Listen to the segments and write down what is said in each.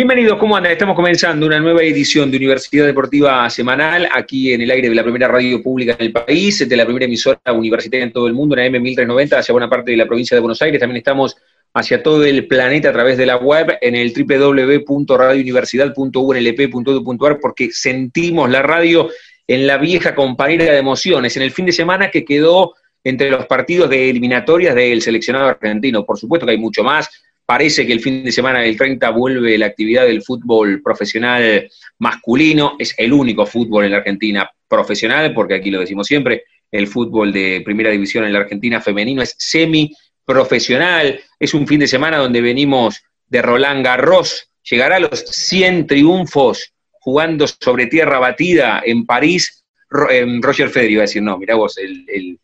Bienvenidos, ¿cómo andan? Estamos comenzando una nueva edición de Universidad Deportiva Semanal, aquí en el aire de la primera radio pública en el país, de la primera emisora universitaria en todo el mundo, en AM1390, hacia buena parte de la provincia de Buenos Aires. También estamos hacia todo el planeta a través de la web en el www.radiouniversidad.unlp.edu.ar porque sentimos la radio en la vieja compañera de emociones, en el fin de semana que quedó entre los partidos de eliminatorias del seleccionado argentino. Por supuesto que hay mucho más, Parece que el fin de semana del 30 vuelve la actividad del fútbol profesional masculino. Es el único fútbol en la Argentina profesional, porque aquí lo decimos siempre, el fútbol de primera división en la Argentina femenino es semi-profesional. Es un fin de semana donde venimos de Roland Garros. Llegará a los 100 triunfos jugando sobre tierra batida en París. Roger Federer iba a decir, no, mira vos, el,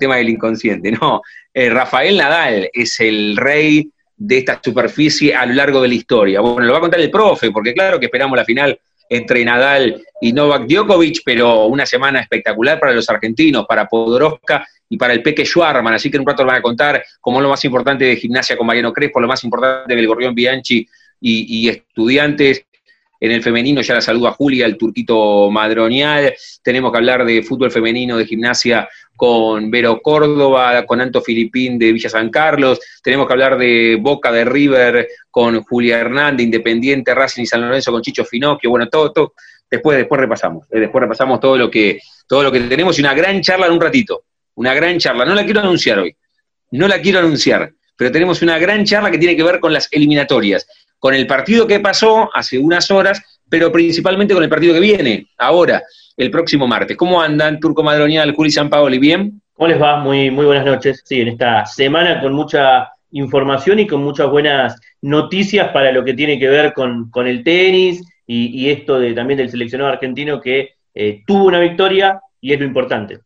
tema del inconsciente. No, eh, Rafael Nadal es el rey de esta superficie a lo largo de la historia. Bueno, lo va a contar el profe, porque claro que esperamos la final entre Nadal y Novak Djokovic, pero una semana espectacular para los argentinos, para Podoroska y para el Peque Schwarman, así que en un rato lo van a contar como lo más importante de gimnasia con Mariano Crespo, lo más importante del Gorrión Bianchi y, y estudiantes, en el femenino ya la saluda Julia, el turquito madronial. Tenemos que hablar de fútbol femenino, de gimnasia con Vero Córdoba, con Anto Filipín de Villa San Carlos. Tenemos que hablar de Boca de River con Julia Hernández, Independiente, Racing y San Lorenzo con Chicho Finocchio. Bueno, todo, todo. Después, después repasamos. Eh, después repasamos todo lo que, todo lo que tenemos y una gran charla en un ratito. Una gran charla. No la quiero anunciar hoy. No la quiero anunciar. Pero tenemos una gran charla que tiene que ver con las eliminatorias con el partido que pasó hace unas horas, pero principalmente con el partido que viene, ahora, el próximo martes. ¿Cómo andan, Turco Madronial, Juli San Paoli? ¿Bien? ¿Cómo les va? Muy, muy buenas noches. Sí, en esta semana con mucha información y con muchas buenas noticias para lo que tiene que ver con, el tenis y, esto de, también del seleccionado argentino que eh, tuvo una victoria y es lo importante.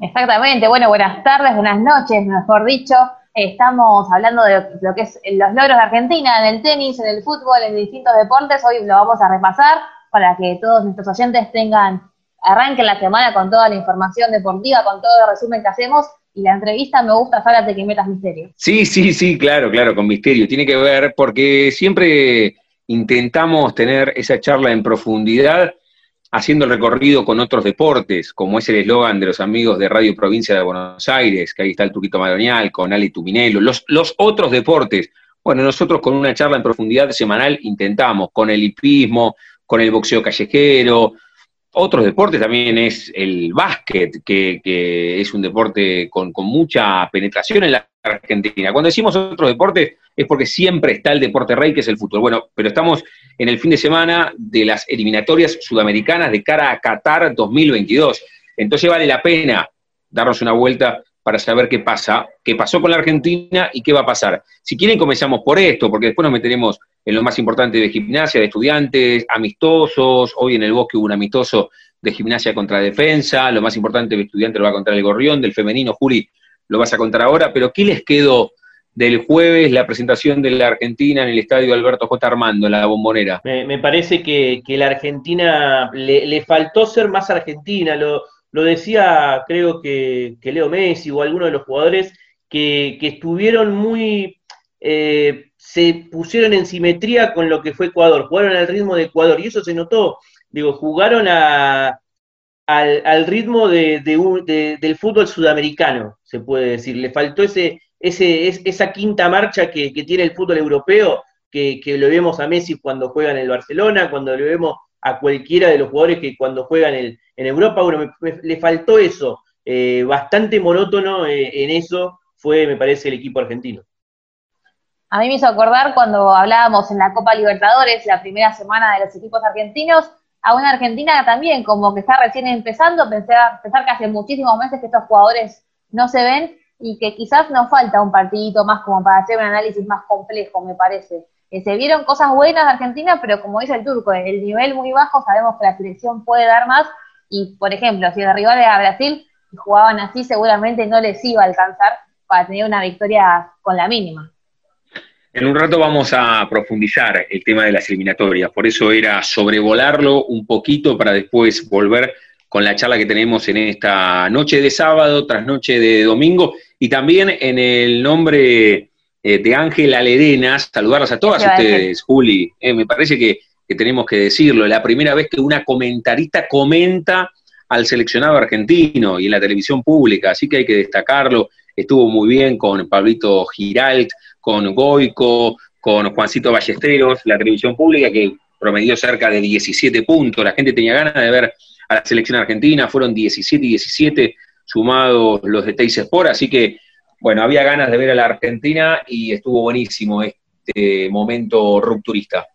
Exactamente. Bueno, buenas tardes, buenas noches, mejor dicho. Estamos hablando de lo que es los logros de Argentina en el tenis, en el fútbol, en distintos deportes. Hoy lo vamos a repasar para que todos nuestros oyentes tengan, arranquen la semana con toda la información deportiva, con todo el resumen que hacemos. Y la entrevista me gusta, de que metas misterio. Sí, sí, sí, claro, claro, con misterio. Tiene que ver porque siempre intentamos tener esa charla en profundidad haciendo el recorrido con otros deportes, como es el eslogan de los amigos de Radio Provincia de Buenos Aires, que ahí está el Tuquito Madonial, con Ali Tuminelo, los, los otros deportes. Bueno, nosotros con una charla en profundidad semanal intentamos, con el hipismo, con el boxeo callejero, otros deportes también es el básquet, que, es un deporte con, con, mucha penetración en la Argentina. Cuando decimos otros deportes es porque siempre está el deporte rey, que es el fútbol. Bueno, pero estamos en el fin de semana de las eliminatorias sudamericanas de cara a Qatar 2022. Entonces vale la pena darnos una vuelta para saber qué pasa, qué pasó con la Argentina y qué va a pasar. Si quieren comenzamos por esto, porque después nos meteremos en lo más importante de gimnasia, de estudiantes, amistosos, hoy en el bosque hubo un amistoso de gimnasia contra defensa, lo más importante de estudiante lo va a contar el Gorrión, del femenino, Juli, lo vas a contar ahora, pero ¿qué les quedó del jueves la presentación de la Argentina en el estadio Alberto J. Armando, en la bombonera? Me, parece que, la Argentina le, faltó ser más argentina, lo decía creo que, Leo Messi o alguno de los jugadores que, estuvieron muy... Eh, se pusieron en simetría con lo que fue Ecuador, jugaron al ritmo de Ecuador y eso se notó, digo, jugaron a, al, ritmo de, del fútbol sudamericano, se puede decir, le faltó ese, ese, esa quinta marcha que, tiene el fútbol europeo, que, que lo vemos a Messi cuando juega en el Barcelona, cuando lo vemos a cualquiera de los jugadores que cuando juegan en, Europa, bueno, le faltó eso, eh, bastante monótono eh, en eso fue, me parece, el equipo argentino. A mí me hizo acordar cuando hablábamos en la Copa Libertadores, la primera semana de los equipos argentinos, a una Argentina también como que está recién empezando, pensar, pensar que hace muchísimos meses que estos jugadores no se ven y que quizás nos falta un partidito más como para hacer un análisis más complejo, me parece. Se vieron cosas buenas de Argentina, pero como dice el turco, el nivel muy bajo, sabemos que la selección puede dar más. Y, por ejemplo, si rival era Brasil jugaban así, seguramente no les iba a alcanzar para tener una victoria con la mínima. En un rato vamos a profundizar el tema de las eliminatorias, por eso era sobrevolarlo un poquito para después volver con la charla que tenemos en esta noche de sábado tras noche de domingo. Y también en el nombre eh, de Ángela Lerena, saludarlas a todas ustedes, Juli. Eh, me parece que, tenemos que decirlo, la primera vez que una comentarista comenta al seleccionado argentino y en la televisión pública, así que hay que destacarlo. Estuvo muy bien con Pablito Giralt, con Goico, con Juancito Ballesteros, la televisión pública que promedió cerca de 17 puntos. La gente tenía ganas de ver a la selección argentina, fueron 17 y 17 sumados los de Teis Sport, así que, bueno, había ganas de ver a la Argentina y estuvo buenísimo este momento rupturista.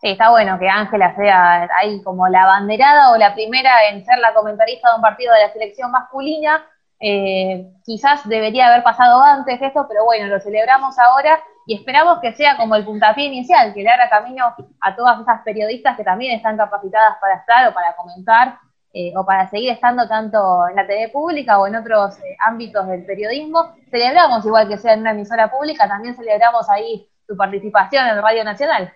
Sí, está bueno que Ángela sea ahí como la banderada o la primera en ser la comentarista de un partido de la selección masculina. Eh, quizás debería haber pasado antes esto, pero bueno, lo celebramos ahora y esperamos que sea como el puntapié inicial, que le haga camino a todas esas periodistas que también están capacitadas para estar o para comentar eh, o para seguir estando tanto en la TV pública o en otros eh, ámbitos del periodismo. Celebramos, igual que sea en una emisora pública, también celebramos ahí su participación en Radio Nacional.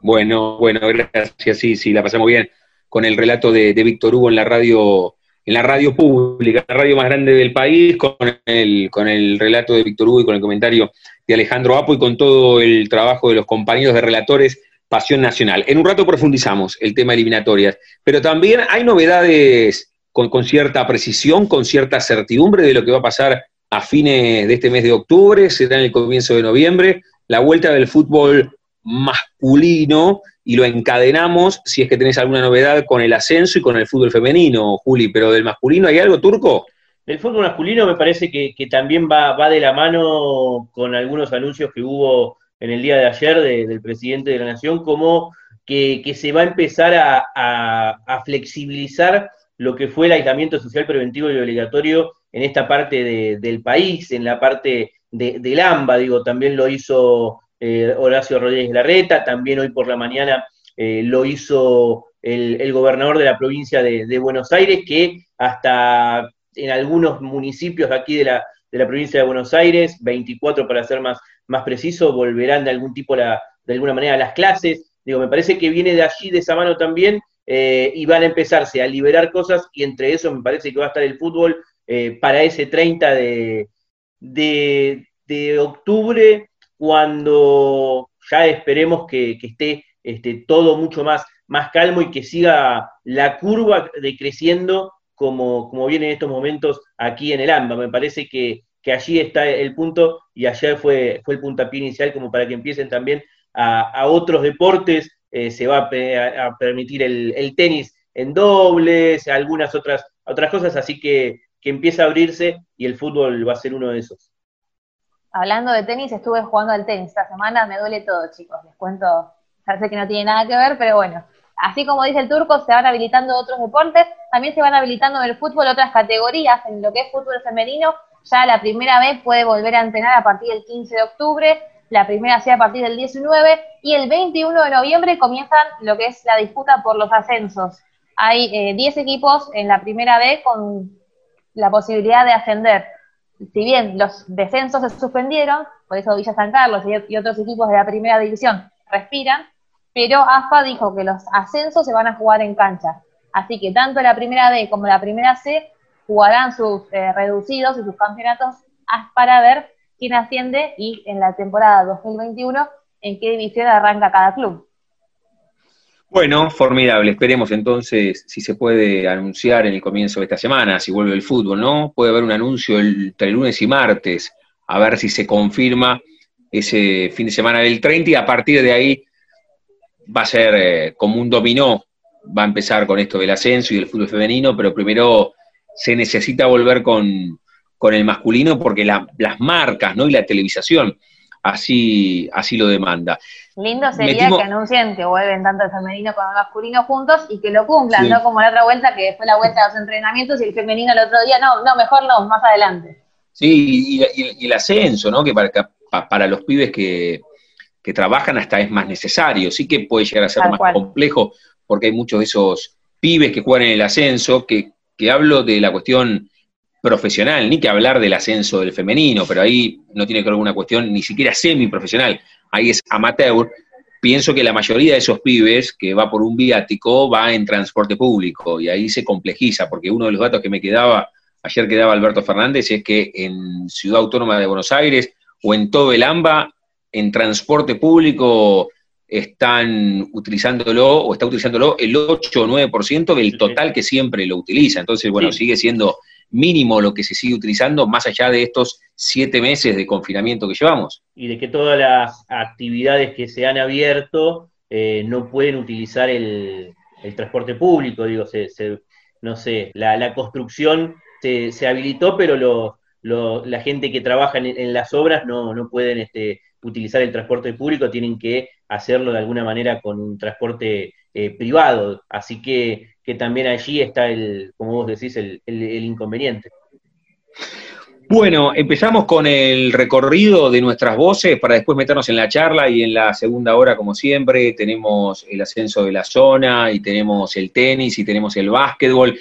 Bueno, bueno, gracias, sí, sí, la pasamos bien con el relato de, de Víctor Hugo en la radio en la radio pública, la radio más grande del país, con el, con el relato de Víctor Hugo y con el comentario de Alejandro Apo y con todo el trabajo de los compañeros de relatores Pasión Nacional. En un rato profundizamos el tema eliminatorias, pero también hay novedades con, con cierta precisión, con cierta certidumbre de lo que va a pasar a fines de este mes de octubre, será en el comienzo de noviembre, la vuelta del fútbol masculino y lo encadenamos, si es que tenés alguna novedad, con el ascenso y con el fútbol femenino, Juli, pero del masculino, ¿hay algo turco? El fútbol masculino me parece que, también va, va, de la mano con algunos anuncios que hubo en el día de ayer del presidente de la Nación, como que, se va a empezar a, flexibilizar lo que fue el aislamiento social preventivo y obligatorio en esta parte del país, en la parte de, del AMBA, digo, también lo hizo eh, Horacio Rodríguez Larreta, también hoy por la mañana eh, lo hizo el, gobernador de la provincia de, Buenos Aires, que hasta en algunos municipios de aquí de la, de la provincia de Buenos Aires, 24 para ser más, más preciso, volverán de algún tipo, la, de alguna manera, a las clases. Digo, me parece que viene de allí, de esa mano también, eh, y van a empezarse a liberar cosas, y entre eso me parece que va a estar el fútbol para ese 30 de, de, de octubre cuando ya esperemos que, esté este, todo mucho más, más calmo y que siga la curva decreciendo como, como viene en estos momentos aquí en el AMBA. Me parece que, allí está el punto y ayer fue, fue el puntapié inicial como para que empiecen también a, otros deportes. Eh, se va a, permitir el, tenis en dobles, algunas otras, otras cosas, así que, que empieza a abrirse y el fútbol va a ser uno de esos hablando de tenis, estuve jugando al tenis esta semana, me duele todo, chicos, les cuento, ya sé que no tiene nada que ver, pero bueno, así como dice el turco, se van habilitando otros deportes, también se van habilitando en el fútbol otras categorías, en lo que es fútbol femenino, ya la primera vez puede volver a entrenar a partir del 15 de octubre, la primera sea a partir del 19 y el 21 de noviembre comienzan lo que es la disputa por los ascensos. Hay 10 eh, equipos en la primera vez con la posibilidad de ascender si bien los descensos se suspendieron, por eso Villa San Carlos y, otros equipos de la primera división respiran, pero AFA dijo que los ascensos se van a jugar en cancha. Así que tanto la primera B como la primera C jugarán sus eh, reducidos y sus campeonatos para ver quién asciende y en la temporada 2021 en qué división arranca cada club. Bueno, formidable. Esperemos entonces si se puede anunciar en el comienzo de esta semana, si vuelve el fútbol, ¿no? Puede haber un anuncio entre lunes y martes, a ver si se confirma ese fin de semana del 30 y a partir de ahí va a ser eh, como un dominó. Va a empezar con esto del ascenso y del fútbol femenino, pero primero se necesita volver con, el masculino porque las marcas ¿no? y la televisación así, así lo demanda. Lindo sería que anuncien que vuelven tanto el femenino como el masculino juntos y que lo cumplan, no como la otra vuelta que fue la vuelta de los entrenamientos y el femenino el otro día, no, no, mejor no, más adelante. Sí, y, el ascenso, ¿no? Que para, para los pibes que, trabajan hasta es más necesario, sí que puede llegar a ser más complejo porque hay muchos de esos pibes que juegan en el ascenso, que, que hablo de la cuestión profesional, ni que hablar del ascenso del femenino, pero ahí no tiene que ver una cuestión ni siquiera semi-profesional, ahí es amateur. Pienso que la mayoría de esos pibes que va por un viático va en transporte público y ahí se complejiza, porque uno de los datos que me quedaba, ayer quedaba Alberto Fernández, es que en Ciudad Autónoma de Buenos Aires o en todo el AMBA, en transporte público están utilizándolo o está utilizándolo el 8 o 9% del total que siempre lo utiliza. Entonces, bueno, sigue siendo mínimo lo que se sigue utilizando más allá de estos siete meses de confinamiento que llevamos. Y de que todas las actividades que se han abierto eh, no pueden utilizar el, transporte público, digo, se, no sé, la, construcción se, se, habilitó, pero lo, la gente que trabaja en, las obras no, no pueden este, utilizar el transporte público, tienen que hacerlo de alguna manera con un transporte eh, privado. Así que, que, también allí está el, como vos decís, el, inconveniente. Bueno, empezamos con el recorrido de nuestras voces para después meternos en la charla y en la segunda hora, como siempre, tenemos el ascenso de la zona y tenemos el tenis y tenemos el básquetbol.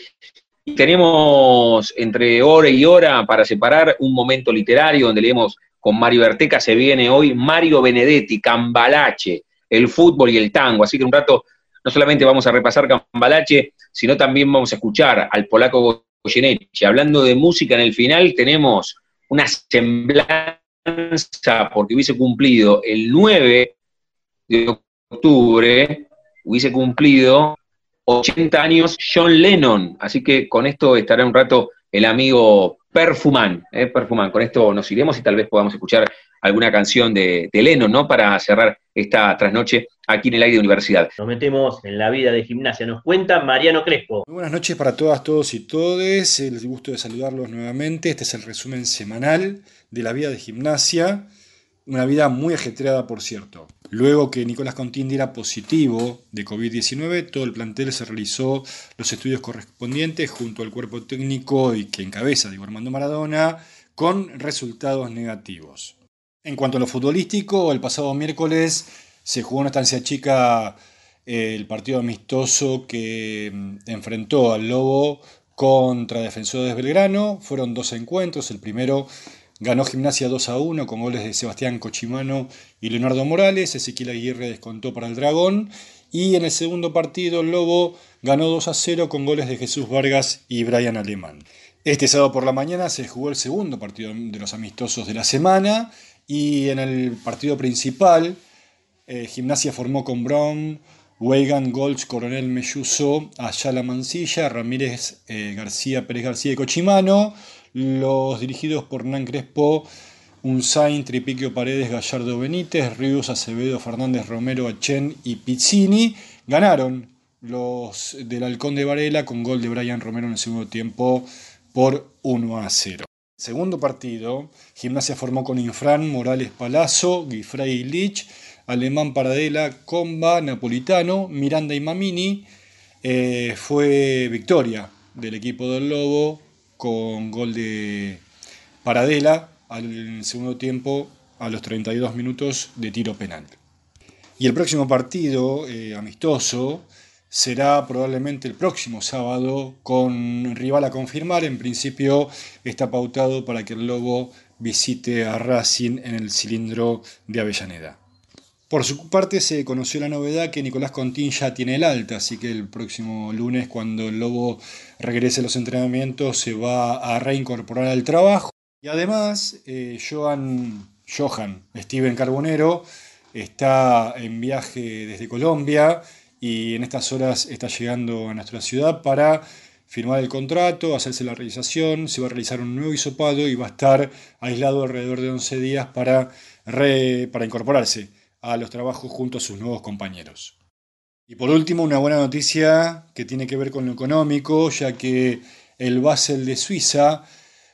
Y tenemos entre hora y hora para separar un momento literario donde leemos con Mario Arteca se viene hoy Mario Benedetti, Cambalache, el fútbol y el tango. Así que un rato no solamente vamos a repasar Cambalache, sino también vamos a escuchar al polaco Goyeneche. Hablando de música en el final, tenemos una semblanza, porque hubiese cumplido el 9 de octubre, hubiese cumplido 80 años John Lennon. Así que con esto estará un rato el amigo Perfumán, eh, Perfumán. Con esto nos iremos y tal vez podamos escuchar alguna canción de, de ¿no? Para cerrar esta trasnoche aquí en el aire de universidad. Nos metemos en la vida de gimnasia. Nos cuenta Mariano Crespo. Muy buenas noches para todas, todos y todes. El gusto de saludarlos nuevamente. Este es el resumen semanal de la vida de gimnasia. Una vida muy ajetreada, por cierto. Luego que Nicolás Contín diera positivo de COVID-19, todo el plantel se realizó los estudios correspondientes junto al cuerpo técnico y que encabeza Diego Armando Maradona, con resultados negativos. En cuanto a lo futbolístico, el pasado miércoles se jugó una estancia chica eh, el partido amistoso que mm, enfrentó al Lobo contra Defensores de Belgrano. Fueron dos encuentros, el primero Ganó Gimnasia 2 a 1 con goles de Sebastián Cochimano y Leonardo Morales. Ezequiel Aguirre descontó para el Dragón. Y en el segundo partido, el Lobo ganó 2 a 0 con goles de Jesús Vargas y Brian Alemán. Este sábado por la mañana se jugó el segundo partido de los amistosos de la semana. Y en el partido principal, eh, Gimnasia formó con Brown, Weigan, Golch, Coronel Melluso, Ayala Mancilla, Ramírez eh, García, Pérez García y Cochimano los dirigidos por Nan Crespo, Unzain, Tripiquio Paredes, Gallardo Benítez, Ríos, Acevedo, Fernández, Romero, Achen y Pizzini, ganaron los del Halcón de Varela con gol de Brian Romero en el segundo tiempo por 1 a 0. Segundo partido, Gimnasia formó con Infran, Morales Palazzo, Guifrey Lich, Alemán Paradela, Comba, Napolitano, Miranda y Mamini. Eh, fue victoria del equipo del Lobo con gol de Paradela al segundo tiempo a los 32 minutos de tiro penal. Y el próximo partido eh, amistoso será probablemente el próximo sábado con rival a confirmar. En principio está pautado para que el Lobo visite a Racing en el cilindro de Avellaneda. Por su parte se conoció la novedad que Nicolás Contín ya tiene el alta, así que el próximo lunes cuando el Lobo regrese a los entrenamientos se va a reincorporar al trabajo. Y además, eh, Johan, Johan Steven Carbonero está en viaje desde Colombia y en estas horas está llegando a nuestra ciudad para firmar el contrato, hacerse la realización, se va a realizar un nuevo hisopado y va a estar aislado alrededor de 11 días para, para incorporarse a los trabajos junto a sus nuevos compañeros. Y por último, una buena noticia que tiene que ver con lo económico, ya que el Basel de Suiza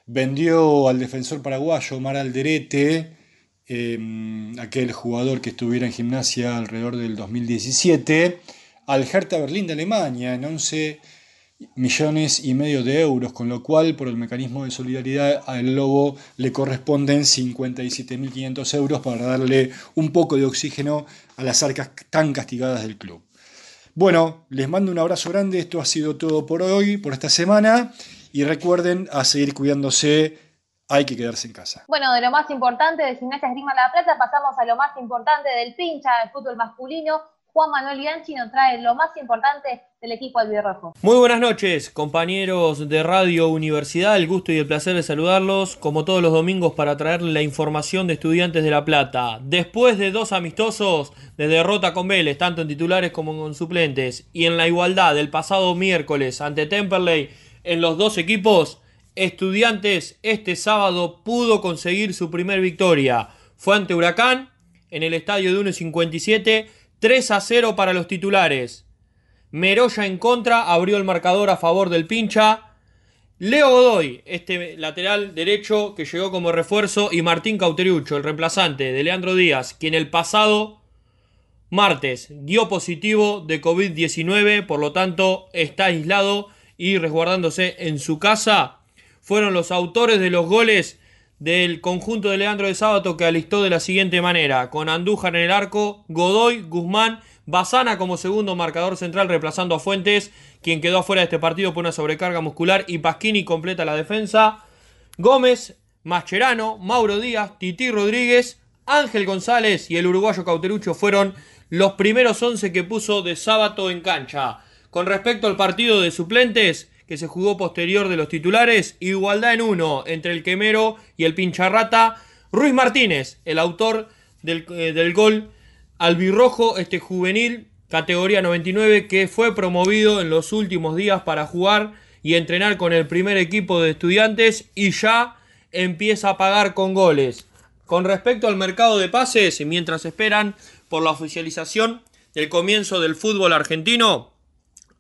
vendió al defensor paraguayo Omar Alderete, em, aquel jugador que estuviera en gimnasia alrededor del 2017, al Hertha Berlín de Alemania en 11 millones y medio de euros, con lo cual por el mecanismo de solidaridad al Lobo le corresponden 57.500 euros para darle un poco de oxígeno a las arcas tan castigadas del club. Bueno, les mando un abrazo grande, esto ha sido todo por hoy, por esta semana, y recuerden a seguir cuidándose, hay que quedarse en casa. Bueno, de lo más importante de Gimnasia Esgrima La Plata pasamos a lo más importante del pincha, del fútbol masculino, Juan Manuel Bianchi nos trae lo más importante del equipo albirrojo. Muy buenas noches, compañeros de Radio Universidad. El gusto y el placer de saludarlos, como todos los domingos, para traerle la información de Estudiantes de La Plata. Después de dos amistosos de derrota con Vélez, tanto en titulares como con suplentes, y en la igualdad del pasado miércoles ante Temperley en los dos equipos, Estudiantes este sábado pudo conseguir su primer victoria. Fue ante Huracán en el estadio de 1.57 3 a 0 para los titulares. Meroya en contra, abrió el marcador a favor del pincha. Leo Godoy, este lateral derecho que llegó como refuerzo, y Martín Cauterucho, el reemplazante de Leandro Díaz, quien el pasado martes dio positivo de COVID-19, por lo tanto está aislado y resguardándose en su casa, fueron los autores de los goles del conjunto de Leandro de Sábato que alistó de la siguiente manera, con Andújar en el arco, Godoy, Guzmán, Bazana como segundo marcador central reemplazando a Fuentes, quien quedó afuera de este partido por una sobrecarga muscular y Pasquini completa la defensa, Gómez, Mascherano, Mauro Díaz, Titi Rodríguez, Ángel González y el uruguayo Cauterucho fueron los primeros 11 que puso de Sábato en cancha. Con respecto al partido de suplentes, que se jugó posterior de los titulares, igualdad en uno entre el Quemero y el Pincharrata. Ruiz Martínez, el autor del, eh, del gol albirrojo, este juvenil, categoría 99, que fue promovido en los últimos días para jugar y entrenar con el primer equipo de estudiantes y ya empieza a pagar con goles. Con respecto al mercado de pases, mientras esperan por la oficialización del comienzo del fútbol argentino,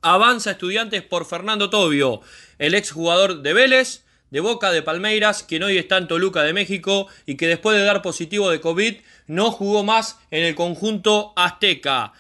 avanza Estudiantes por Fernando Tobio, el exjugador de Vélez, de Boca de Palmeiras, quien hoy está en Toluca de México y que después de dar positivo de COVID no jugó más en el conjunto azteca.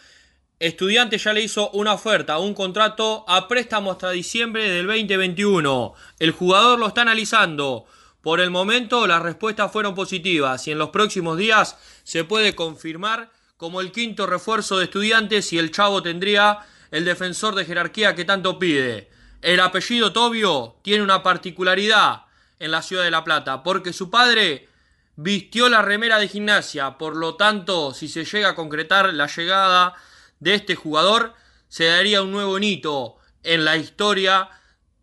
Estudiantes ya le hizo una oferta, un contrato a préstamo hasta diciembre del 2021. El jugador lo está analizando. Por el momento las respuestas fueron positivas y en los próximos días se puede confirmar como el quinto refuerzo de estudiantes y el Chavo tendría el defensor de jerarquía que tanto pide. El apellido Tobio tiene una particularidad en la ciudad de La Plata, porque su padre vistió la remera de gimnasia, por lo tanto, si se llega a concretar la llegada de este jugador, se daría un nuevo hito en la historia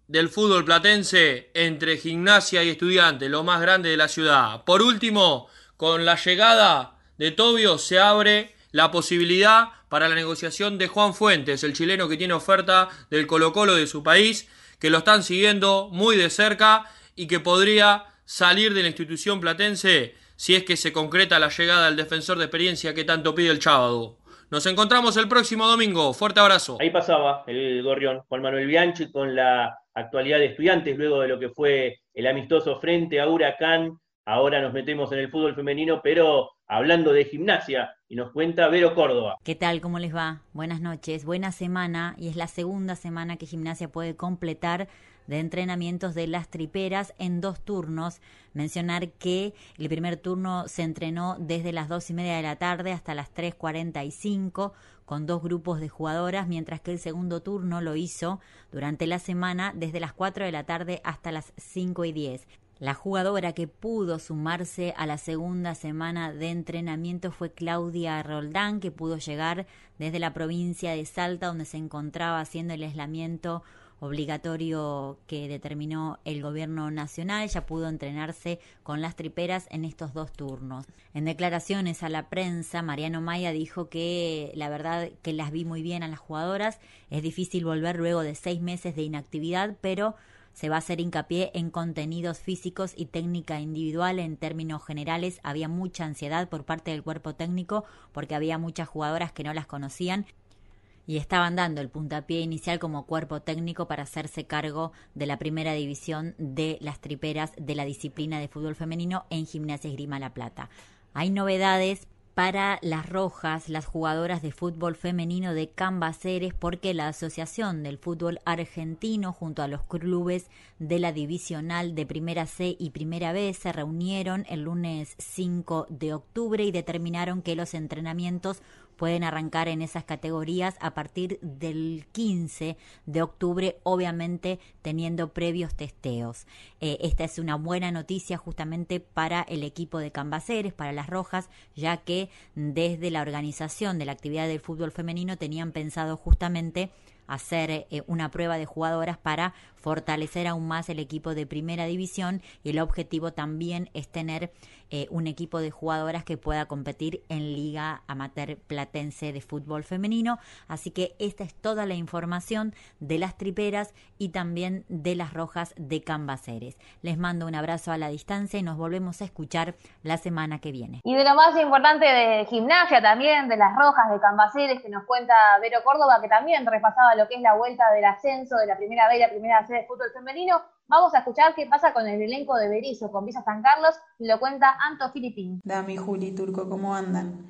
del fútbol platense entre gimnasia y estudiante, lo más grande de la ciudad. Por último, con la llegada de Tobio se abre la posibilidad para la negociación de Juan Fuentes, el chileno que tiene oferta del Colo Colo de su país, que lo están siguiendo muy de cerca y que podría salir de la institución platense si es que se concreta la llegada del defensor de experiencia que tanto pide el sábado. Nos encontramos el próximo domingo. Fuerte abrazo. Ahí pasaba el gorrión Juan Manuel Bianchi con la actualidad de estudiantes luego de lo que fue el amistoso frente a Huracán. Ahora nos metemos en el fútbol femenino, pero hablando de gimnasia y nos cuenta Vero Córdoba. ¿Qué tal? ¿Cómo les va? Buenas noches, buena semana y es la segunda semana que gimnasia puede completar de entrenamientos de las triperas en dos turnos. Mencionar que el primer turno se entrenó desde las dos y media de la tarde hasta las 3.45 con dos grupos de jugadoras, mientras que el segundo turno lo hizo durante la semana desde las 4 de la tarde hasta las 5 y 10. La jugadora que pudo sumarse a la segunda semana de entrenamiento fue Claudia Roldán, que pudo llegar desde la provincia de Salta, donde se encontraba haciendo el aislamiento obligatorio que determinó el gobierno nacional, ya pudo entrenarse con las triperas en estos dos turnos. En declaraciones a la prensa, Mariano Maya dijo que la verdad que las vi muy bien a las jugadoras, es difícil volver luego de seis meses de inactividad, pero se va a hacer hincapié en contenidos físicos y técnica individual. En términos generales, había mucha ansiedad por parte del cuerpo técnico porque había muchas jugadoras que no las conocían y estaban dando el puntapié inicial como cuerpo técnico para hacerse cargo de la primera división de las triperas de la disciplina de fútbol femenino en Gimnasia Esgrima La Plata. Hay novedades para las rojas, las jugadoras de fútbol femenino de Cambaceres, porque la Asociación del Fútbol Argentino junto a los clubes de la divisional de Primera C y Primera B se reunieron el lunes 5 de octubre y determinaron que los entrenamientos pueden arrancar en esas categorías a partir del 15 de octubre, obviamente teniendo previos testeos. Eh, esta es una buena noticia justamente para el equipo de Cambaceres, para las Rojas, ya que desde la organización de la actividad del fútbol femenino tenían pensado justamente hacer eh, una prueba de jugadoras para fortalecer aún más el equipo de primera división y el objetivo también es tener eh, un equipo de jugadoras que pueda competir en Liga Amateur Platense de Fútbol Femenino. Así que esta es toda la información de las triperas y también de las rojas de Cambaceres. Les mando un abrazo a la distancia y nos volvemos a escuchar la semana que viene. Y de lo más importante de gimnasia también, de las rojas de Cambaceres, que nos cuenta Vero Córdoba, que también repasaba lo que es la vuelta del ascenso de la primera B y la primera C de fútbol femenino. Vamos a escuchar qué pasa con el elenco de Berizo, con Visa San Carlos, y lo cuenta Anto Filipín. Dami, Juli, Turco, ¿cómo andan?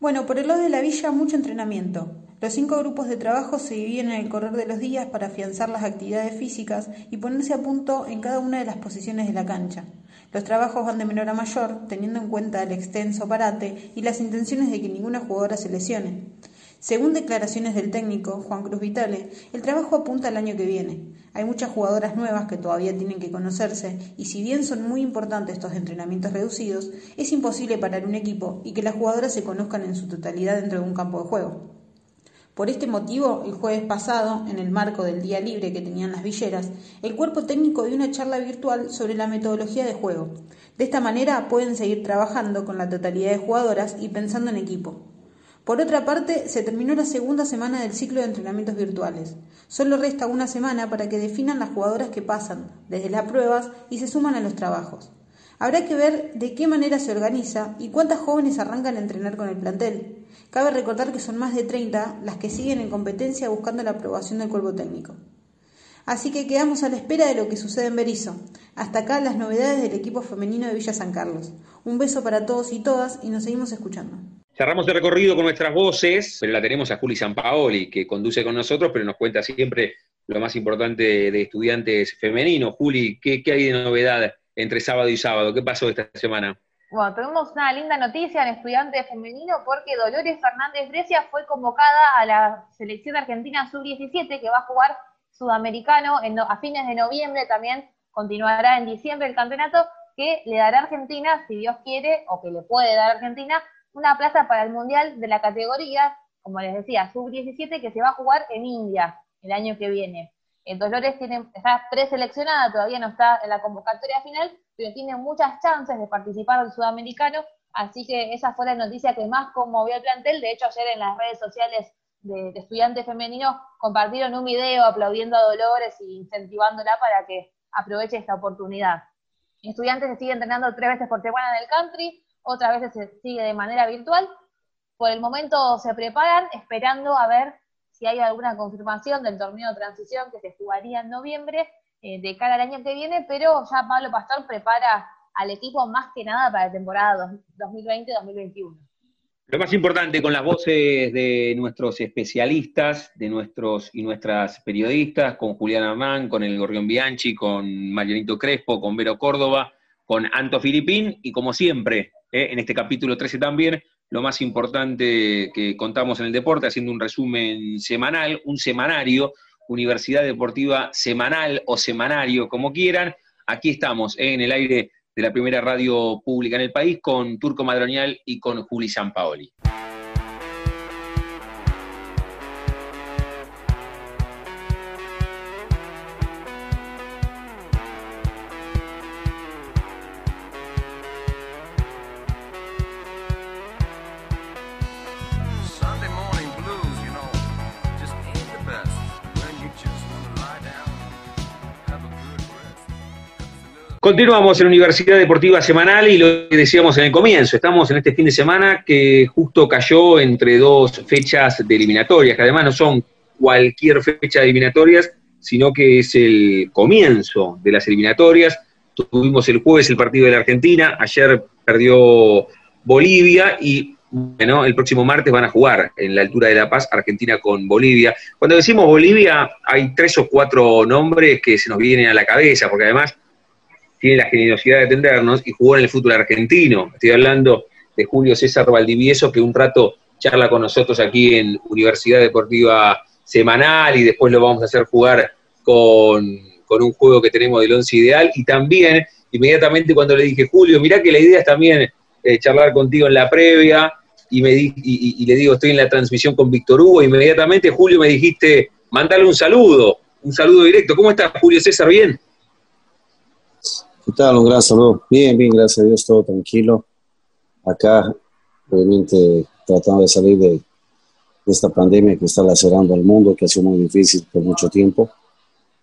Bueno, por el lado de la villa, mucho entrenamiento. Los cinco grupos de trabajo se dividen en el correr de los días para afianzar las actividades físicas y ponerse a punto en cada una de las posiciones de la cancha. Los trabajos van de menor a mayor, teniendo en cuenta el extenso parate y las intenciones de que ninguna jugadora se lesione. Según declaraciones del técnico, Juan Cruz Vitale, el trabajo apunta al año que viene. Hay muchas jugadoras nuevas que todavía tienen que conocerse y si bien son muy importantes estos entrenamientos reducidos, es imposible parar un equipo y que las jugadoras se conozcan en su totalidad dentro de un campo de juego. Por este motivo, el jueves pasado, en el marco del día libre que tenían las villeras, el cuerpo técnico dio una charla virtual sobre la metodología de juego. De esta manera pueden seguir trabajando con la totalidad de jugadoras y pensando en equipo. Por otra parte, se terminó la segunda semana del ciclo de entrenamientos virtuales. Solo resta una semana para que definan las jugadoras que pasan desde las pruebas y se suman a los trabajos. Habrá que ver de qué manera se organiza y cuántas jóvenes arrancan a entrenar con el plantel. Cabe recordar que son más de 30 las que siguen en competencia buscando la aprobación del cuerpo técnico. Así que quedamos a la espera de lo que sucede en Berizo. Hasta acá las novedades del equipo femenino de Villa San Carlos. Un beso para todos y todas y nos seguimos escuchando. Cerramos el recorrido con nuestras voces, pero la tenemos a Juli Sampaoli, que conduce con nosotros, pero nos cuenta siempre lo más importante de estudiantes femeninos. Juli, ¿qué, hay de novedad entre sábado y sábado? ¿Qué pasó esta semana? Bueno, tuvimos una linda noticia en estudiante femenino porque Dolores Fernández Grecia fue convocada a la selección argentina sub-17 que va a jugar sudamericano a fines de noviembre también continuará en diciembre el campeonato que le dará Argentina, si Dios quiere, o que le puede dar Argentina, una plaza para el Mundial de la categoría, como les decía, sub-17, que se va a jugar en India el año que viene. El Dolores tiene, está preseleccionada, todavía no está en la convocatoria final, pero tiene muchas chances de participar del sudamericano, así que esa fue la noticia que más conmovió al plantel. De hecho, ayer en las redes sociales de, de estudiantes femeninos compartieron un video aplaudiendo a Dolores e incentivándola para que aproveche esta oportunidad. Estudiantes se sigue entrenando tres veces por semana en el country, otras veces se sigue de manera virtual. Por el momento se preparan esperando a ver si hay alguna confirmación del torneo de transición que se jugaría en noviembre eh, de cara al año que viene, pero ya Pablo Pastor prepara al equipo más que nada para la temporada 2020-2021. Lo más importante con las voces de nuestros especialistas, de nuestros y nuestras periodistas, con Julián Armán, con el Gorrión Bianchi, con Marianito Crespo, con Vero Córdoba, con Anto Filipín y como siempre, eh, en este capítulo 13 también, lo más importante que contamos en el deporte, haciendo un resumen semanal, un semanario, Universidad Deportiva Semanal o Semanario, como quieran. Aquí estamos eh, en el aire de la primera radio pública en el país con Turco Madronial y con Juli Sampaoli. Continuamos en Universidad Deportiva Semanal y lo que decíamos en el comienzo, estamos en este fin de semana que justo cayó entre dos fechas de eliminatorias, que además no son cualquier fecha de eliminatorias, sino que es el comienzo de las eliminatorias. Tuvimos el jueves el partido de la Argentina, ayer perdió Bolivia y bueno, el próximo martes van a jugar en la altura de La Paz Argentina con Bolivia. Cuando decimos Bolivia hay tres o cuatro nombres que se nos vienen a la cabeza, porque además tiene la generosidad de atendernos y jugó en el fútbol argentino. Estoy hablando de Julio César Valdivieso, que un rato charla con nosotros aquí en Universidad Deportiva Semanal y después lo vamos a hacer jugar con, un juego que tenemos del once ideal y también inmediatamente cuando le dije, Julio, mirá que la idea es también eh, charlar contigo en la previa y, me y, le digo, estoy en la transmisión con Víctor Hugo, inmediatamente Julio me dijiste, mandale un saludo, un saludo directo. ¿Cómo estás, Julio César? ¿Bien? ¿Qué tal? Un gran saludo. Bien, bien, gracias a Dios, todo tranquilo. Acá, obviamente, tratando de salir de, esta pandemia que está lacerando al mundo, que ha sido muy difícil por mucho tiempo.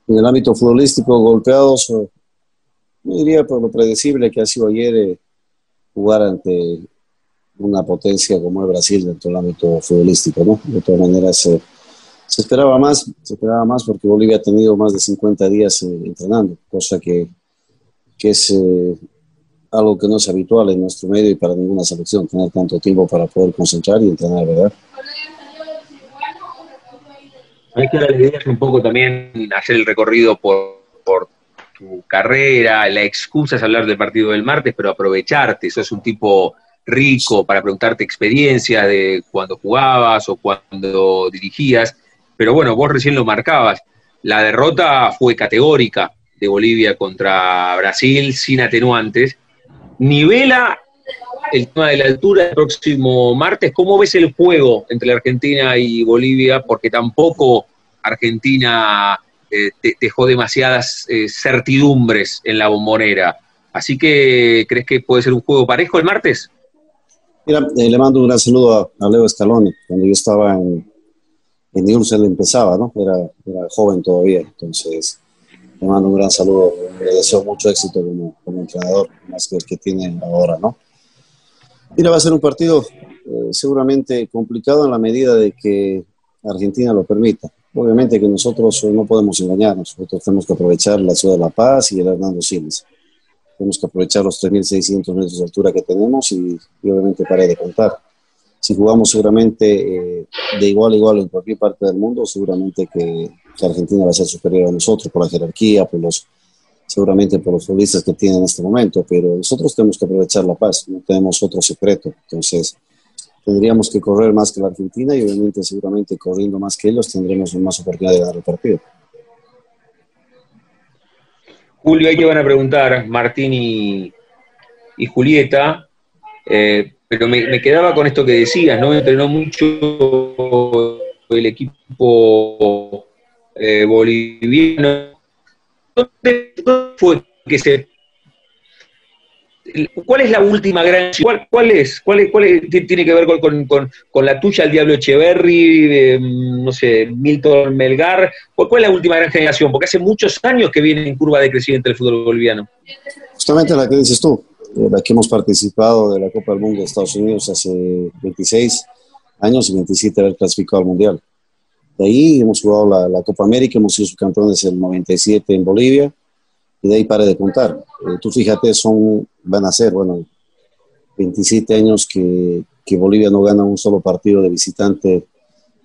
En el ámbito futbolístico, golpeados, eh, no diría por lo predecible que ha sido ayer eh, jugar ante una potencia como el Brasil dentro del ámbito futbolístico, ¿no? De todas maneras, eh, se esperaba más, se esperaba más porque Bolivia ha tenido más de 50 días entrenando, cosa que, que es algo que no es habitual en nuestro medio y para ninguna selección, tener tanto tiempo para poder concentrar y entrenar, ¿verdad? Hay que la un poco también hacer el recorrido por, por tu carrera, la excusa es hablar del partido del martes, pero aprovecharte, es un tipo rico para preguntarte experiencias de cuando jugabas o cuando dirigías, pero bueno, vos recién lo marcabas, la derrota fue categórica de Bolivia contra Brasil sin atenuantes, nivela el tema de la altura el próximo martes. ¿Cómo ves el juego entre Argentina y Bolivia? Porque tampoco Argentina eh, dejó demasiadas eh, certidumbres en la bombonera. Así que, ¿crees que puede ser un juego parejo el martes? Mira, eh, le mando un gran saludo a, Leo Scaloni. Cuando yo estaba en, en News, él empezaba, ¿no? Era, era joven todavía, entonces le mando un gran saludo, le deseo mucho éxito como, como entrenador, más que el que tiene ahora, ¿no? Mira, va a ser un partido eh, seguramente complicado en la medida de que Argentina lo permita. Obviamente que nosotros no podemos engañarnos, nosotros tenemos que aprovechar la ciudad de La Paz y el Hernando Siles. Tenemos que aprovechar los 3.600 metros de altura que tenemos y, obviamente para de contar. Si jugamos seguramente eh, de igual a igual en cualquier parte del mundo, seguramente que que Argentina va a ser superior a nosotros por la jerarquía, por los, seguramente por los futbolistas que tienen en este momento, pero nosotros tenemos que aprovechar la paz, no tenemos otro secreto. Entonces, tendríamos que correr más que la Argentina y obviamente seguramente corriendo más que ellos tendremos más oportunidad de dar el partido. Julio, ahí te van a preguntar Martín y, Julieta, eh, pero me, me, quedaba con esto que decías, ¿no? Entrenó mucho el equipo eh, boliviano. ¿Dónde fue que se ¿Cuál es la última gran cuál, cuál es? ¿Cuál? ¿Cuál tiene que ver con, con, con, la tuya, el Diablo Echeverry, mm, no sé, Milton Melgar? ¿Cuál, es la última gran generación? Porque hace muchos años que viene en curva de crecimiento el fútbol boliviano. Justamente la que dices tú, eh, la que hemos participado de la Copa del Mundo de Estados Unidos hace 26 años y 27 haber clasificado al Mundial. De ahí hemos jugado la, Copa América, hemos sido subcampeones en el 97 en Bolivia, y de ahí para de contar. Eh, tú fíjate, son, van a ser, bueno, 27 años que, que, Bolivia no gana un solo partido de visitante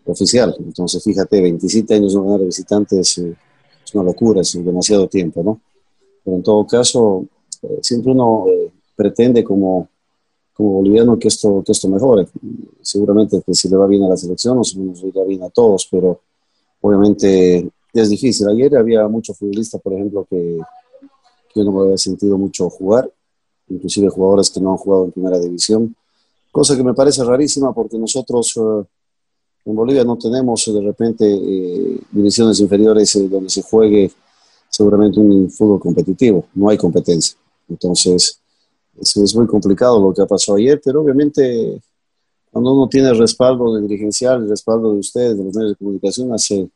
oficial. Entonces, fíjate, 27 años no ganar de visitante es, eh, una locura, es demasiado tiempo, ¿no? Pero en todo caso, eh, siempre uno pretende como como boliviano que esto, que esto mejore. Seguramente que si le va bien a la selección, nos, nos irá bien a todos, pero obviamente es difícil. Ayer había muchos futbolistas, por ejemplo, que, yo no me había sentido mucho jugar, inclusive jugadores que no han jugado en primera división, cosa que me parece rarísima porque nosotros eh, en Bolivia no tenemos de repente eh, divisiones inferiores eh, donde se juegue seguramente un fútbol competitivo, no hay competencia. Entonces, es, muy complicado lo que ha pasado ayer, pero obviamente cuando uno tiene el respaldo de dirigencial, el respaldo de ustedes, de los medios de comunicación, hace,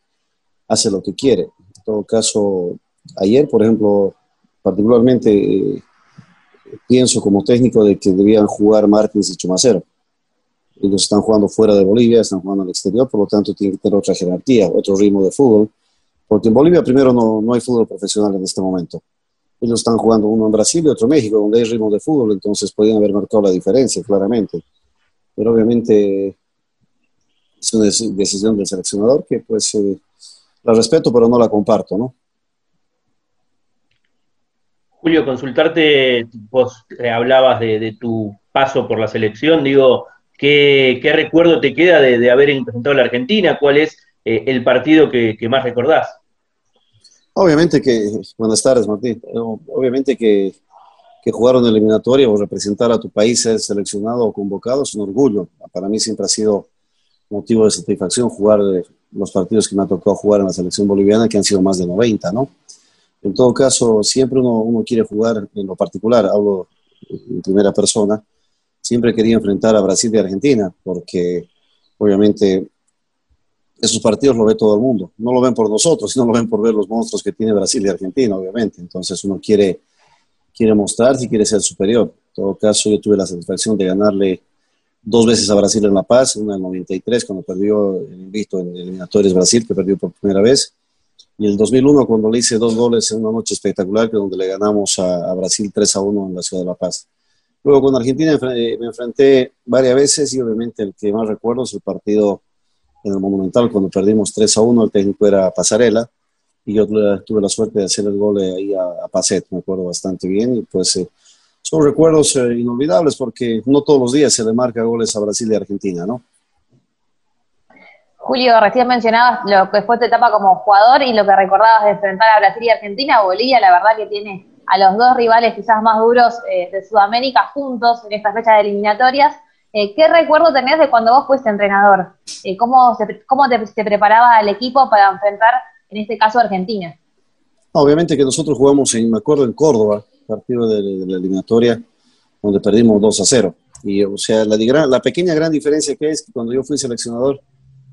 hace lo que quiere. En todo caso, ayer, por ejemplo, particularmente eh, pienso como técnico de que debían jugar Martins y Chumacero. Ellos están jugando fuera de Bolivia, están jugando al exterior, por lo tanto tienen que tener otra jerarquía, otro ritmo de fútbol, porque en Bolivia primero no, no hay fútbol profesional en este momento ellos están jugando uno en Brasil y otro en México, donde hay ritmo de fútbol, entonces podían haber marcado la diferencia, claramente. Pero obviamente es una decisión del seleccionador que pues eh, la respeto, pero no la comparto, ¿no? Julio, consultarte, vos eh, hablabas de, tu paso por la selección, digo, ¿qué, recuerdo te queda de, haber representado a la Argentina? ¿Cuál es eh, el partido que, más recordás? Obviamente que, buenas tardes Martín, obviamente que, que jugar una eliminatoria o representar a tu país, ser seleccionado o convocado es un orgullo. Para mí siempre ha sido motivo de satisfacción jugar eh, los partidos que me ha tocado jugar en la selección boliviana, que han sido más de 90, ¿no? En todo caso, siempre uno, uno quiere jugar en lo particular, hablo en primera persona, siempre quería enfrentar a Brasil y Argentina, porque obviamente esos partidos lo ve todo el mundo. No lo ven por nosotros, sino lo ven por ver los monstruos que tiene Brasil y Argentina, obviamente. Entonces uno quiere, quiere mostrar si quiere ser superior. En todo caso, yo tuve la satisfacción de ganarle dos veces a Brasil en La Paz, una en el 93 cuando perdió el invicto en eliminatorios Brasil, que perdió por primera vez, y el 2001 cuando le hice dos goles en una noche espectacular, que donde le ganamos a, a Brasil 3 a 1 en la ciudad de La Paz. Luego con Argentina me enfrenté varias veces y obviamente el que más recuerdo es el partido en el Monumental cuando perdimos 3 a 1, el técnico era Pasarela y yo tuve la suerte de hacer el gol ahí a, a Pacet, me acuerdo bastante bien y pues eh, son recuerdos eh, inolvidables porque no todos los días se le marca goles a Brasil y Argentina, ¿no? Julio, recién mencionabas lo que fue tu etapa como jugador y lo que recordabas de enfrentar a Brasil y Argentina. Bolivia, la verdad que tiene a los dos rivales quizás más duros eh, de Sudamérica juntos en esta fecha de eliminatorias. Eh, ¿Qué recuerdo tenés de cuando vos fuiste entrenador? Eh, ¿Cómo, se, cómo te, preparaba el equipo para enfrentar, en este caso, Argentina? Obviamente que nosotros jugamos, en, me acuerdo, en Córdoba, partido de, la eliminatoria, donde perdimos 2 a 0. Y, o sea, la, la pequeña gran diferencia que es que cuando yo fui seleccionador,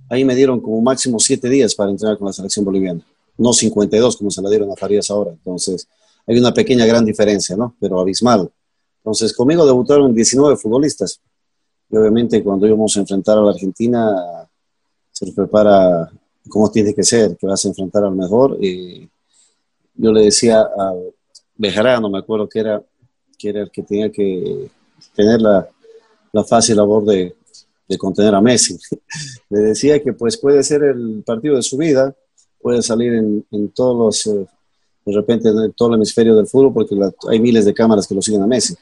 ahí me dieron como máximo 7 días para entrenar con la selección boliviana, no 52 como se la dieron a Farías ahora. Entonces, hay una pequeña gran diferencia, ¿no? Pero abismal. Entonces, conmigo debutaron 19 futbolistas. Obviamente cuando íbamos a enfrentar a la Argentina, se prepara como tiene que ser, que vas a enfrentar al mejor. Y yo le decía a Bejarano, me acuerdo que era, que era el que tenía que tener la, la fácil labor de, de contener a Messi. le decía que pues puede ser el partido de su vida, puede salir en, en todos los... Eh, de repente en todo el hemisferio del fútbol, porque hay miles de cámaras que lo siguen a Messi.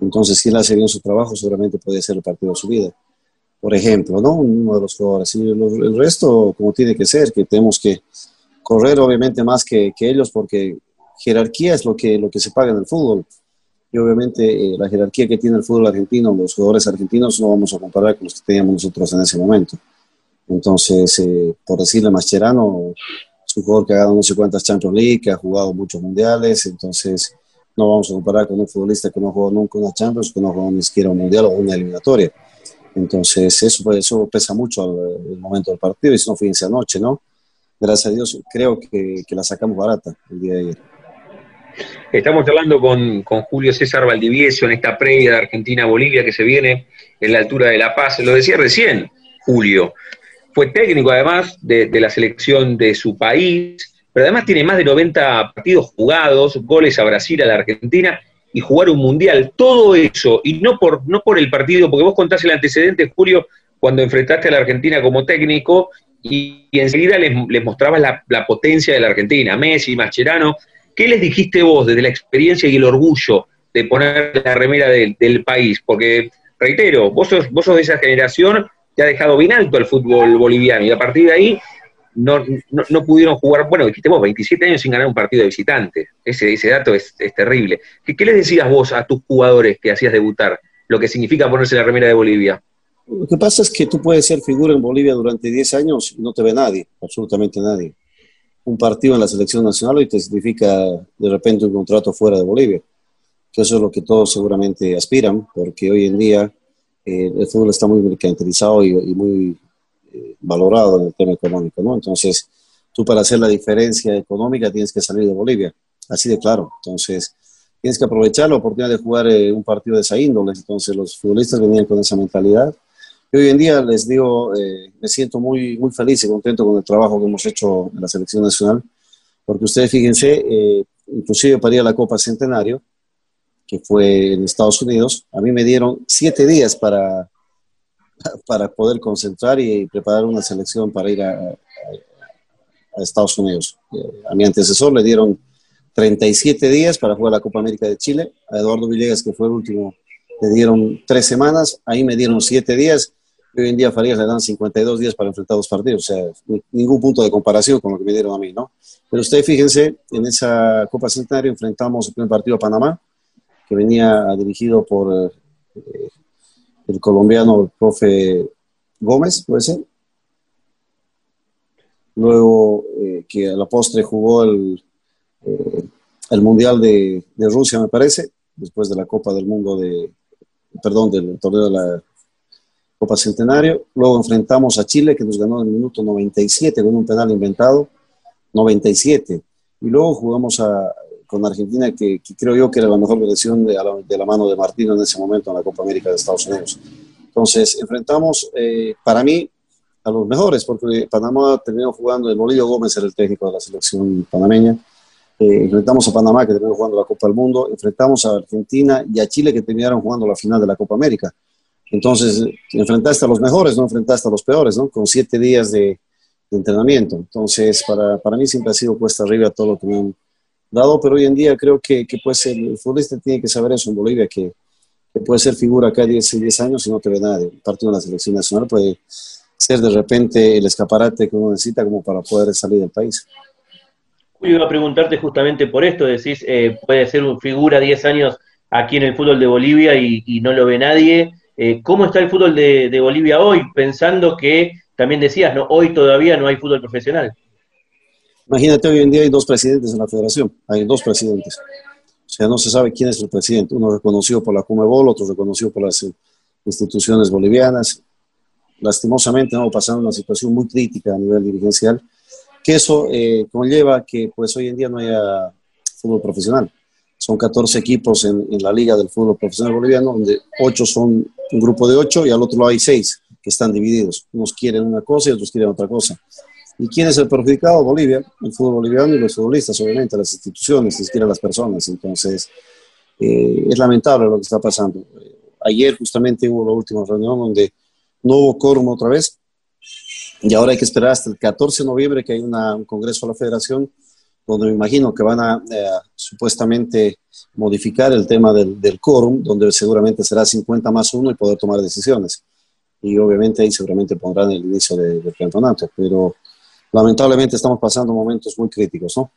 Entonces, si él hace bien su trabajo, seguramente puede ser el partido de su vida. Por ejemplo, ¿no? Uno de los jugadores. Y el resto, como tiene que ser, que tenemos que correr obviamente más que, que, ellos, porque jerarquía es lo que, lo que se paga en el fútbol. Y obviamente eh, la jerarquía que tiene el fútbol argentino, los jugadores argentinos, no vamos a comparar con los que teníamos nosotros en ese momento. Entonces, eh, por decirle Mascherano, un jugador que ha ganado no sé cuántas Champions League, que ha jugado muchos mundiales, entonces no vamos a comparar con un futbolista que no jugó nunca una Champions, que no jugó ni siquiera un mundial o una eliminatoria. Entonces eso, eso pesa mucho al, el momento del partido y si no, fíjense anoche, ¿no? Gracias a Dios creo que, que la sacamos barata el día de ayer. Estamos hablando con, con, Julio César Valdivieso en esta previa de Argentina-Bolivia que se viene en la altura de La Paz. Lo decía recién, Julio fue técnico además de, la selección de su país, pero además tiene más de 90 partidos jugados, goles a Brasil, a la Argentina y jugar un mundial. Todo eso, y no por, no por el partido, porque vos contás el antecedente, Julio, cuando enfrentaste a la Argentina como técnico y, enseguida les, mostrabas la, potencia de la Argentina, Messi, Mascherano. ¿Qué les dijiste vos desde la experiencia y el orgullo de poner la remera del país? Porque, reitero, vos sos, vos sos de esa generación te ha dejado bien alto el fútbol boliviano y a partir de ahí no, no, pudieron jugar, bueno, dijiste vos, 27 años sin ganar un partido de visitante. Ese, ese dato es, terrible. ¿Qué, ¿Qué, les decías vos a tus jugadores que hacías debutar? Lo que significa ponerse la remera de Bolivia. Lo que pasa es que tú puedes ser figura en Bolivia durante 10 años y no te ve nadie, absolutamente nadie. Un partido en la selección nacional y te significa de repente un contrato fuera de Bolivia. Que eso es lo que todos seguramente aspiran, porque hoy en día eh, el fútbol está muy mercantilizado y, muy valorado en el tema económico, ¿no? Entonces, tú para hacer la diferencia económica tienes que salir de Bolivia, así de claro. Entonces, tienes que aprovechar la oportunidad de jugar eh, un partido de esa índole. Entonces, los futbolistas venían con esa mentalidad. Y hoy en día les digo, me siento muy, muy feliz y contento con el trabajo que hemos hecho en la selección nacional, porque ustedes fíjense, inclusive para ir a la Copa Centenario, que fue en Estados Unidos, a mí me dieron siete días para, para poder concentrar y preparar una selección para ir a, a, Estados Unidos. Eh, a mi antecesor le dieron 37 días para jugar la Copa América de Chile, a Eduardo Villegas, que fue el último le dieron tres semanas, ahí me dieron siete días, hoy en día Farías le dan 52 días para enfrentar dos partidos, o sea, ningún punto de comparación con lo que me dieron a mí, ¿no? Pero ustedes fíjense, en esa Copa Centenario enfrentamos el primer partido a Panamá, que venía dirigido por eh, el colombiano, profe Gómez, puede ser. Luego, eh, que a la postre jugó el, eh, el Mundial de, de, Rusia, me parece, después de la Copa del Mundo de, perdón, del torneo de la Copa Centenario. Luego enfrentamos a Chile, que nos ganó en el minuto 97 con un penal inventado, 97. Y luego jugamos a, con Argentina, que, creo yo que era la mejor versión de, la mano de Martino en ese momento en la Copa América de Estados Unidos. Entonces, enfrentamos, eh, para mí, a los mejores, porque Panamá terminó jugando, el Bolillo Gómez era el técnico de la selección panameña. Eh, enfrentamos a Panamá, que terminó jugando la Copa del Mundo. Enfrentamos a Argentina y a Chile, que terminaron jugando la final de la Copa América. Entonces, enfrentaste a los mejores, no enfrentaste a los peores, ¿no? Con siete días de, entrenamiento. Entonces, para, para, mí siempre ha sido cuesta arriba todo lo que me dado, pero hoy en día creo que, que pues el futbolista tiene que saber eso en Bolivia, que, puede ser figura acá 10, 10 años y no te ve nadie. Partido de la selección nacional puede ser de repente el escaparate que uno necesita como para poder salir del país. Julio, iba a preguntarte justamente por esto, decís, eh, puede ser un figura 10 años aquí en el fútbol de Bolivia y, y no lo ve nadie. Eh, ¿Cómo está el fútbol de, de Bolivia hoy? Pensando que también decías, ¿no? Hoy todavía no hay fútbol profesional. Imagínate, hoy en día hay dos presidentes en la federación, hay dos presidentes. O sea, no se sabe quién es el presidente. Uno reconocido por la Comebol, otro reconocido por las instituciones bolivianas. Lastimosamente, no pasando una situación muy crítica a nivel dirigencial, que eso eh, conlleva que pues hoy en día no haya fútbol profesional. Son 14 equipos en, en la liga del fútbol profesional boliviano, donde 8 son un grupo de 8 y al otro lado hay 6 que están divididos. Unos quieren una cosa y otros quieren otra cosa. ¿Y quién es el perjudicado? Bolivia, el fútbol boliviano y los futbolistas, obviamente, las instituciones, ni siquiera las personas. Entonces, eh, es lamentable lo que está pasando. Ayer justamente hubo la última reunión donde no hubo quórum otra vez y ahora hay que esperar hasta el 14 de noviembre que hay una, un congreso de la federación donde me imagino que van a eh, supuestamente modificar el tema del, del quórum, donde seguramente será 50 más 1 y poder tomar decisiones. Y obviamente ahí seguramente pondrán el inicio de, del campeonato, pero lamentablemente estamos pasando momentos muy críticos, ¿no?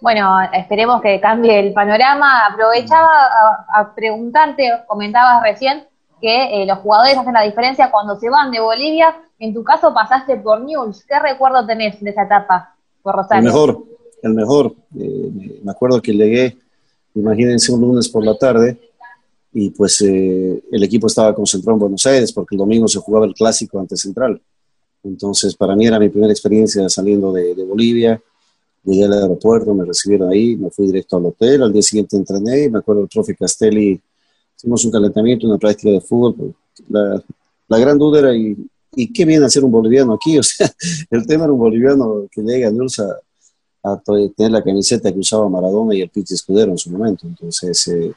Bueno, esperemos que cambie el panorama. Aprovechaba a, a preguntarte, comentabas recién que eh, los jugadores hacen la diferencia cuando se van de Bolivia. En tu caso pasaste por News. ¿Qué recuerdo tenés de esa etapa por Rosario? El mejor, el mejor. Eh, me acuerdo que llegué, imagínense, un lunes por la tarde y pues eh, el equipo estaba concentrado en Buenos Aires porque el domingo se jugaba el clásico ante Central. Entonces, para mí era mi primera experiencia saliendo de, de, Bolivia. Llegué al aeropuerto, me recibieron ahí, me fui directo al hotel. Al día siguiente entrené y me acuerdo el profe Castelli. Hicimos un calentamiento, una práctica de fútbol. La, la gran duda era, ¿y, ¿y, qué viene a hacer un boliviano aquí? O sea, el tema era un boliviano que llega a a, a, tener la camiseta que usaba Maradona y el Pichi Escudero en su momento. Entonces, eh,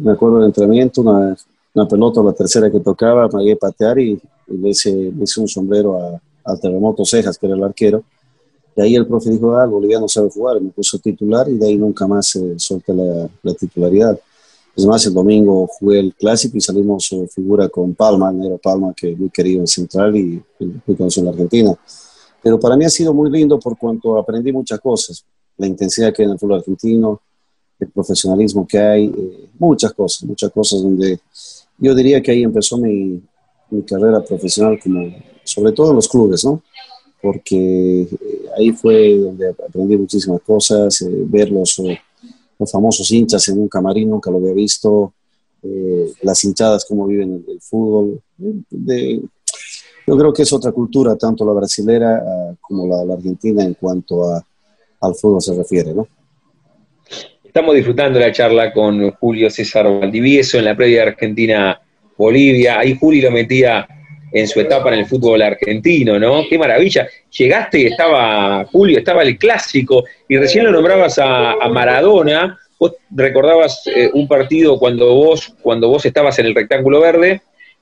me acuerdo del entrenamiento, una, una pelota, la tercera que tocaba, me a patear y le, hice, le, hice, un sombrero a, a, Terremoto Cejas, que era el arquero. Y ahí el profe dijo, ah, el boliviano sabe jugar, me puso titular y de ahí nunca más eh, solté la, la, titularidad. Es más, el domingo jugué el clásico y salimos eh, figura con Palma, Nero Palma, que muy querido en Central y muy conocido en la Argentina. Pero para mí ha sido muy lindo por cuanto aprendí muchas cosas. La intensidad que hay en el fútbol argentino, el profesionalismo que hay, eh, muchas cosas, muchas cosas donde yo diría que ahí empezó mi, mi, carrera profesional, como, sobre todo en los clubes, ¿no? Porque eh, ahí fue donde aprendí muchísimas cosas, eh, ver los, los, famosos hinchas en un camarín, nunca lo había visto, eh, las hinchadas, cómo viven el, el fútbol. Yo creo que es otra cultura, tanto la brasilera uh, como la, argentina en cuanto a, al fútbol se refiere, ¿no? Estamos disfrutando la charla con Julio César Valdivieso en la previa de Argentina-Bolivia. Ahí Julio lo metía en su etapa en el fútbol argentino, ¿no? Qué maravilla. Llegaste y estaba Julio, estaba el clásico, y recién lo nombrabas a, Maradona. Vos recordabas eh, un partido cuando vos, cuando vos estabas en el rectángulo verde,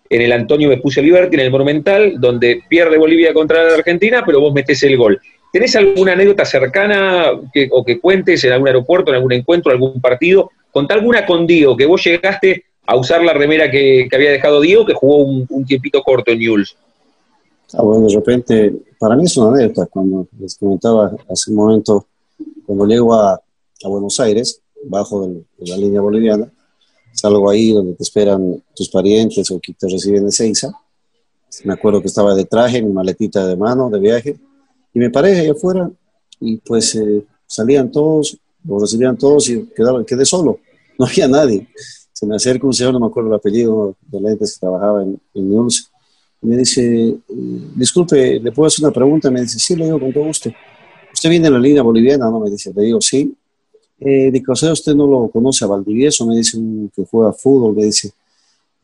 en el Antonio Vespucio Liberti, en el Monumental, donde pierde Bolivia contra la Argentina, pero vos metés el gol. ¿Tenés alguna anécdota cercana que, o que cuentes en algún aeropuerto, en algún encuentro, algún partido, Contá alguna con que vos llegaste a usar la remera que, había dejado Diego, que jugó un, tiempito corto en Newell's. Ah, bueno, de repente, para mí es una anécdota, cuando les comentaba hace un momento, cuando llego a, a Buenos Aires, bajo de, la línea boliviana, salgo ahí donde te esperan tus parientes o que te reciben de Seiza. Me acuerdo que estaba de traje, mi maletita de mano de viaje, y me paré ahí afuera y pues eh, salían todos, lo recibían todos y quedé solo, no había nadie. Se me acerca un señor, no me acuerdo el apellido de lentes que trabajaba en, en News, me dice, eh, disculpe, ¿le puedo hacer una pregunta? Me dice, sí, le digo con todo gusto. ¿Usted viene en la línea boliviana? No, me dice, le digo, sí. Eh, digo, ¿usted no lo conoce a Valdivieso? Me dice que juega fútbol, me dice,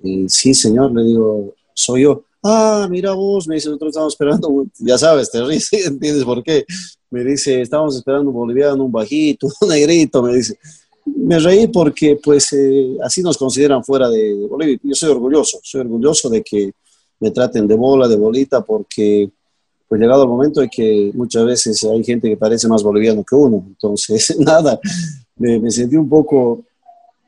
eh, sí, señor, le digo, soy yo. Ah, mira vos, me dice, nosotros estamos esperando, ya sabes, te ríes, ¿entiendes por qué? Me dice, estábamos esperando un boliviano, un bajito, un negrito, me dice. Me reí porque, pues, eh, así nos consideran fuera de Bolivia. Yo soy orgulloso, soy orgulloso de que me traten de bola, de bolita, porque, pues, llegado el momento de que muchas veces hay gente que parece más boliviano que uno. Entonces, nada, me, sentí un poco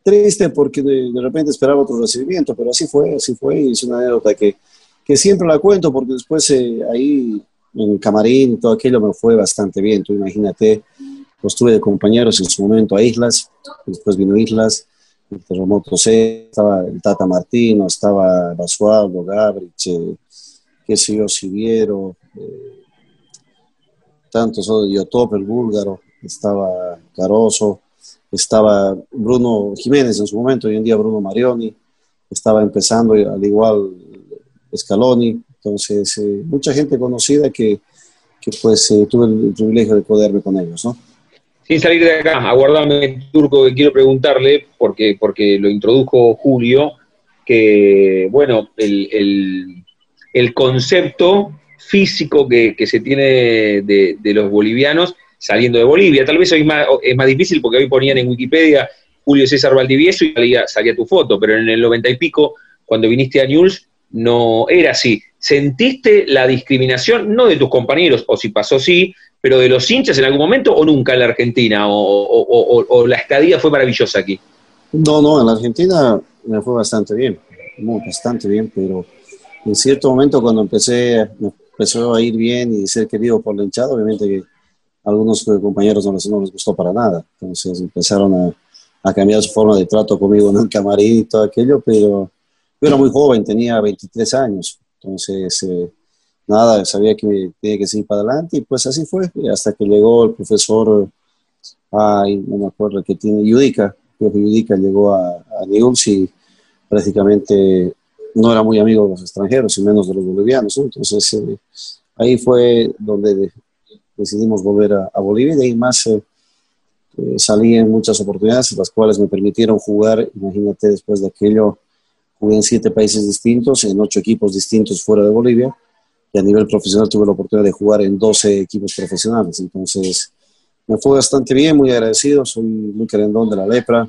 triste porque de, repente esperaba otro recibimiento, pero así fue, así fue, y es una anécdota que, que siempre la cuento porque después eh, ahí en el camarín y todo aquello me fue bastante bien. Tú imagínate, pues tuve de compañeros en su momento a Islas, después vino Islas, el terremoto C, estaba el Tata Martino, estaba Basualdo, Gabrich, eh, qué sé yo, Siviero, eh, tantos, Yotop, el búlgaro, estaba Caroso, estaba Bruno Jiménez en su momento, hoy en día Bruno Marioni, estaba empezando al igual Scaloni, entonces eh, mucha gente conocida que, que pues eh, tuve el privilegio de poderme con ellos, ¿no? Sin salir de acá, aguardame, Turco, que quiero preguntarle, porque, porque lo introdujo Julio, que, bueno, el, el, concepto físico que, que se tiene de, de, los bolivianos saliendo de Bolivia. Tal vez hoy más, es más difícil porque hoy ponían en Wikipedia Julio César Valdivieso y salía, salía tu foto, pero en el noventa y pico, cuando viniste a News, no era así. ¿Sentiste la discriminación, no de tus compañeros, o si pasó sí, pero de los hinchas en algún momento o nunca en la Argentina? ¿O, la estadía fue maravillosa aquí? No, no, en la Argentina me fue bastante bien, muy, bastante bien, pero en cierto momento cuando empecé, empezó a ir bien y ser querido por la hinchada, obviamente que algunos compañeros no les, no les gustó para nada. Entonces empezaron a, a, cambiar su forma de trato conmigo en el camarín y todo aquello, pero yo era muy joven, tenía 23 años. Entonces, eh, nada, sabía que tenía que seguir para adelante y pues así fue, hasta que llegó el profesor, ay, no me acuerdo, que tiene Yudica, creo que Yudica llegó a, a y prácticamente no era muy amigo de los extranjeros y menos de los bolivianos. Entonces, eh, ahí fue donde decidimos volver a, Bolivia y de ahí más eh, eh, salí en muchas oportunidades, las cuales me permitieron jugar, imagínate, después de aquello, jugué en siete países distintos, en ocho equipos distintos fuera de Bolivia, y a nivel profesional tuve la oportunidad de jugar en 12 equipos profesionales. Entonces, me fue bastante bien, muy agradecido, soy muy querendón de la lepra.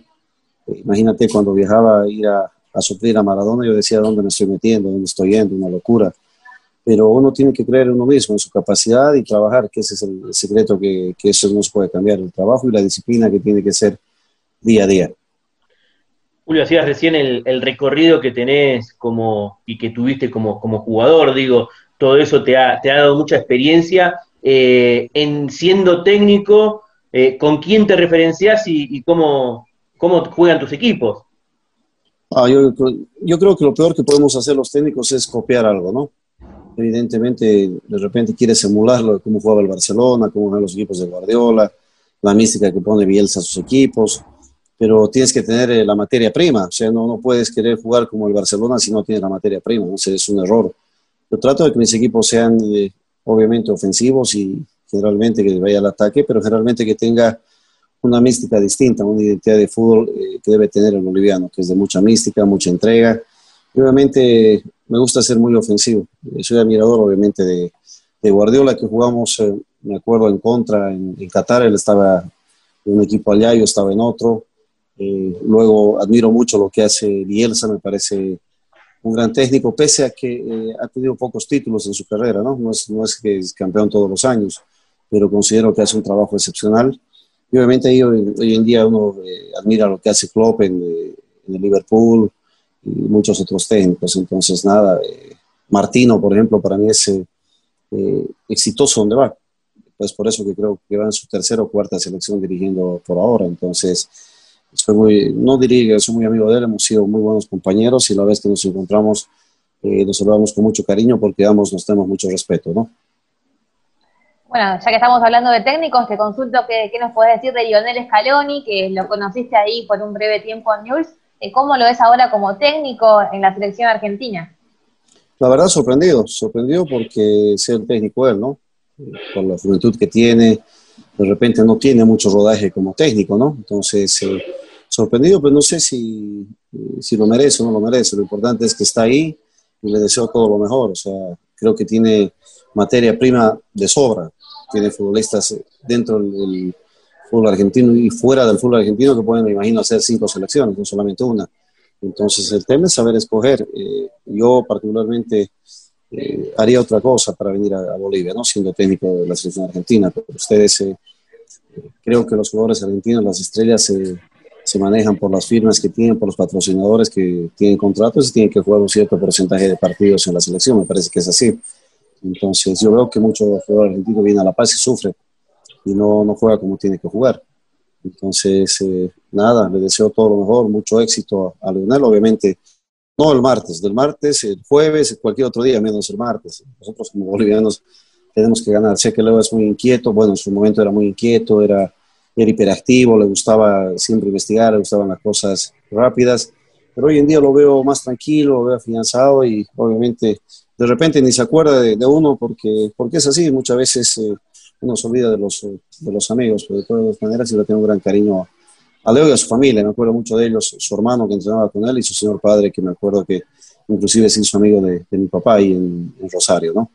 Eh, imagínate cuando viajaba a ir a, a suplir a Maradona, yo decía dónde me estoy metiendo, dónde estoy yendo, una locura pero uno tiene que creer en uno mismo, en su capacidad y trabajar, que ese es el, secreto que, que, eso no se puede cambiar, el trabajo y la disciplina que tiene que ser día a día. Julio, hacías recién el, recorrido que tenés como, y que tuviste como, como jugador, digo, todo eso te ha, te ha dado mucha experiencia. Eh, en siendo técnico, eh, ¿con quién te referencias y, cómo, cómo juegan tus equipos? Ah, yo, yo creo que lo peor que podemos hacer los técnicos es copiar algo, ¿no? evidentemente de repente quiere simularlo de cómo jugaba el Barcelona, cómo juegan los equipos de Guardiola, la mística que pone Bielsa a sus equipos, pero tienes que tener eh, la materia prima, o sea, no, no puedes querer jugar como el Barcelona si no tienes la materia prima, ¿no? es un error. Yo trato de que mis equipos sean eh, obviamente ofensivos y generalmente que vaya al ataque, pero generalmente que tenga una mística distinta, una identidad de fútbol eh, que debe tener el boliviano, que es de mucha mística, mucha entrega, obviamente me gusta ser muy ofensivo. Soy admirador, obviamente, de, Guardiola, que jugamos, eh, me acuerdo, en contra en, Qatar. Él estaba en un equipo allá, yo estaba en otro. Eh, luego admiro mucho lo que hace Bielsa, me parece un gran técnico, pese a que eh, ha tenido pocos títulos en su carrera, ¿no? No es, no es que es campeón todos los años, pero considero que hace un trabajo excepcional. y obviamente hoy, hoy, en día uno eh, admira lo que hace Klopp en, eh, en, el Liverpool y muchos otros técnicos. Entonces, nada, Martino, por ejemplo, para mí es exitoso donde va. Pues por eso que creo que va en su tercera o cuarta selección dirigiendo por ahora. Entonces, soy muy, no diría que soy muy amigo de él, hemos sido muy buenos compañeros y la vez que nos encontramos eh, nos saludamos con mucho cariño porque ambos nos tenemos mucho respeto, ¿no? Bueno, ya que estamos hablando de técnicos, te consulto qué, nos puedes decir de Lionel Scaloni, que lo conociste ahí por un breve tiempo en News. Eh, ¿Cómo lo ves ahora como técnico en la selección argentina? La verdad, sorprendido, sorprendido porque sea el técnico él, ¿no? Por la juventud que tiene, de repente no tiene mucho rodaje como técnico, ¿no? Entonces, eh, sorprendido, pero no sé si, si lo merece o no lo merece. Lo importante es que está ahí y le deseo todo lo mejor. O sea, creo que tiene materia prima de sobra. Tiene futbolistas dentro del fútbol argentino y fuera del fútbol argentino que pueden, me imagino, hacer cinco selecciones, no solamente una. Entonces, el tema es saber escoger. Eh, yo, particularmente, eh, haría otra cosa para venir a, Bolivia, ¿no? Siendo técnico de la selección argentina. Pero ustedes, eh, creo que los jugadores argentinos, las estrellas, se manejan por las firmas que tienen, por los patrocinadores que tienen contratos y tienen que jugar un cierto porcentaje de partidos en la selección. Me parece que es así. Entonces, yo veo que muchos jugadores argentinos vienen a La Paz y sufren y no, no juega como tiene que jugar. Entonces, eh, nada, le deseo todo lo mejor, mucho éxito a Leonel, obviamente. No el martes, del martes, el jueves, cualquier otro día, menos el martes. Nosotros como bolivianos tenemos que ganar. Sé que Leo es muy inquieto, bueno, en su momento era muy inquieto, era era hiperactivo, le gustaba siempre investigar, le gustaban las cosas rápidas, pero hoy en día lo veo más tranquilo, lo veo afianzado y obviamente de repente ni se acuerda de, uno porque, porque es así, muchas veces eh, uno se olvida de los, de los amigos, pero de todas maneras yo le tengo un gran cariño a Leo y a su familia, me acuerdo mucho de ellos, su hermano que entrenaba con él y su señor padre que me acuerdo que inclusive se hizo amigo de, mi papá ahí en, Rosario, ¿no?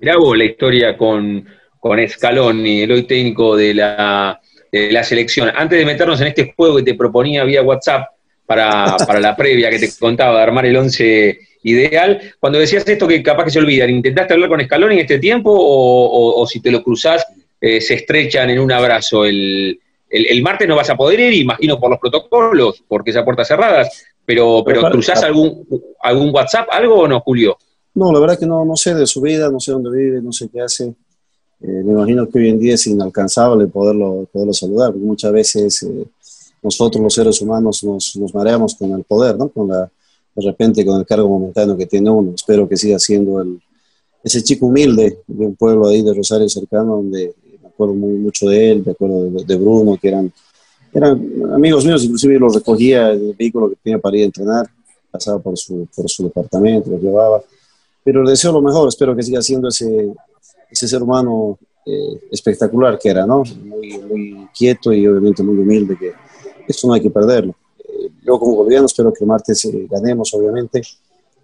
Mirá vos la historia con, con Scaloni, el hoy técnico de la, la selección. Antes de meternos en este juego que te proponía vía WhatsApp para, la previa que te contaba de armar el 11 ideal, cuando decías esto que capaz que se olvidan, ¿intentaste hablar con Scaloni en este tiempo o, si te lo cruzás eh, se estrechan en un abrazo? El, el, martes no vas a poder ir, imagino por los protocolos, porque esa puertas cerradas, pero, pero ¿cruzás algún, algún WhatsApp, algo o no, Julio? No, la verdad que no, no sé de su vida, no sé dónde vive, no sé qué hace. Eh, me imagino que hoy en día es inalcanzable poderlo, poderlo saludar, porque muchas veces eh, nosotros los seres humanos nos, nos, mareamos con el poder, ¿no? Con la, de repente con el cargo momentáneo que tiene uno. Espero que siga siendo el, ese chico humilde de un pueblo ahí de Rosario cercano, donde me acuerdo muy, mucho de él, me acuerdo de, Bruno, que eran, eran amigos míos, inclusive los recogía el vehículo que tenía para ir a entrenar, pasaba por su, por su departamento, los llevaba. Pero le deseo lo mejor, espero que siga siendo ese, ese ser humano eh, espectacular que era, ¿no? Muy, muy, quieto y obviamente muy humilde, que esto no hay que perderlo. Eh, yo como boliviano espero que el martes eh, ganemos, obviamente.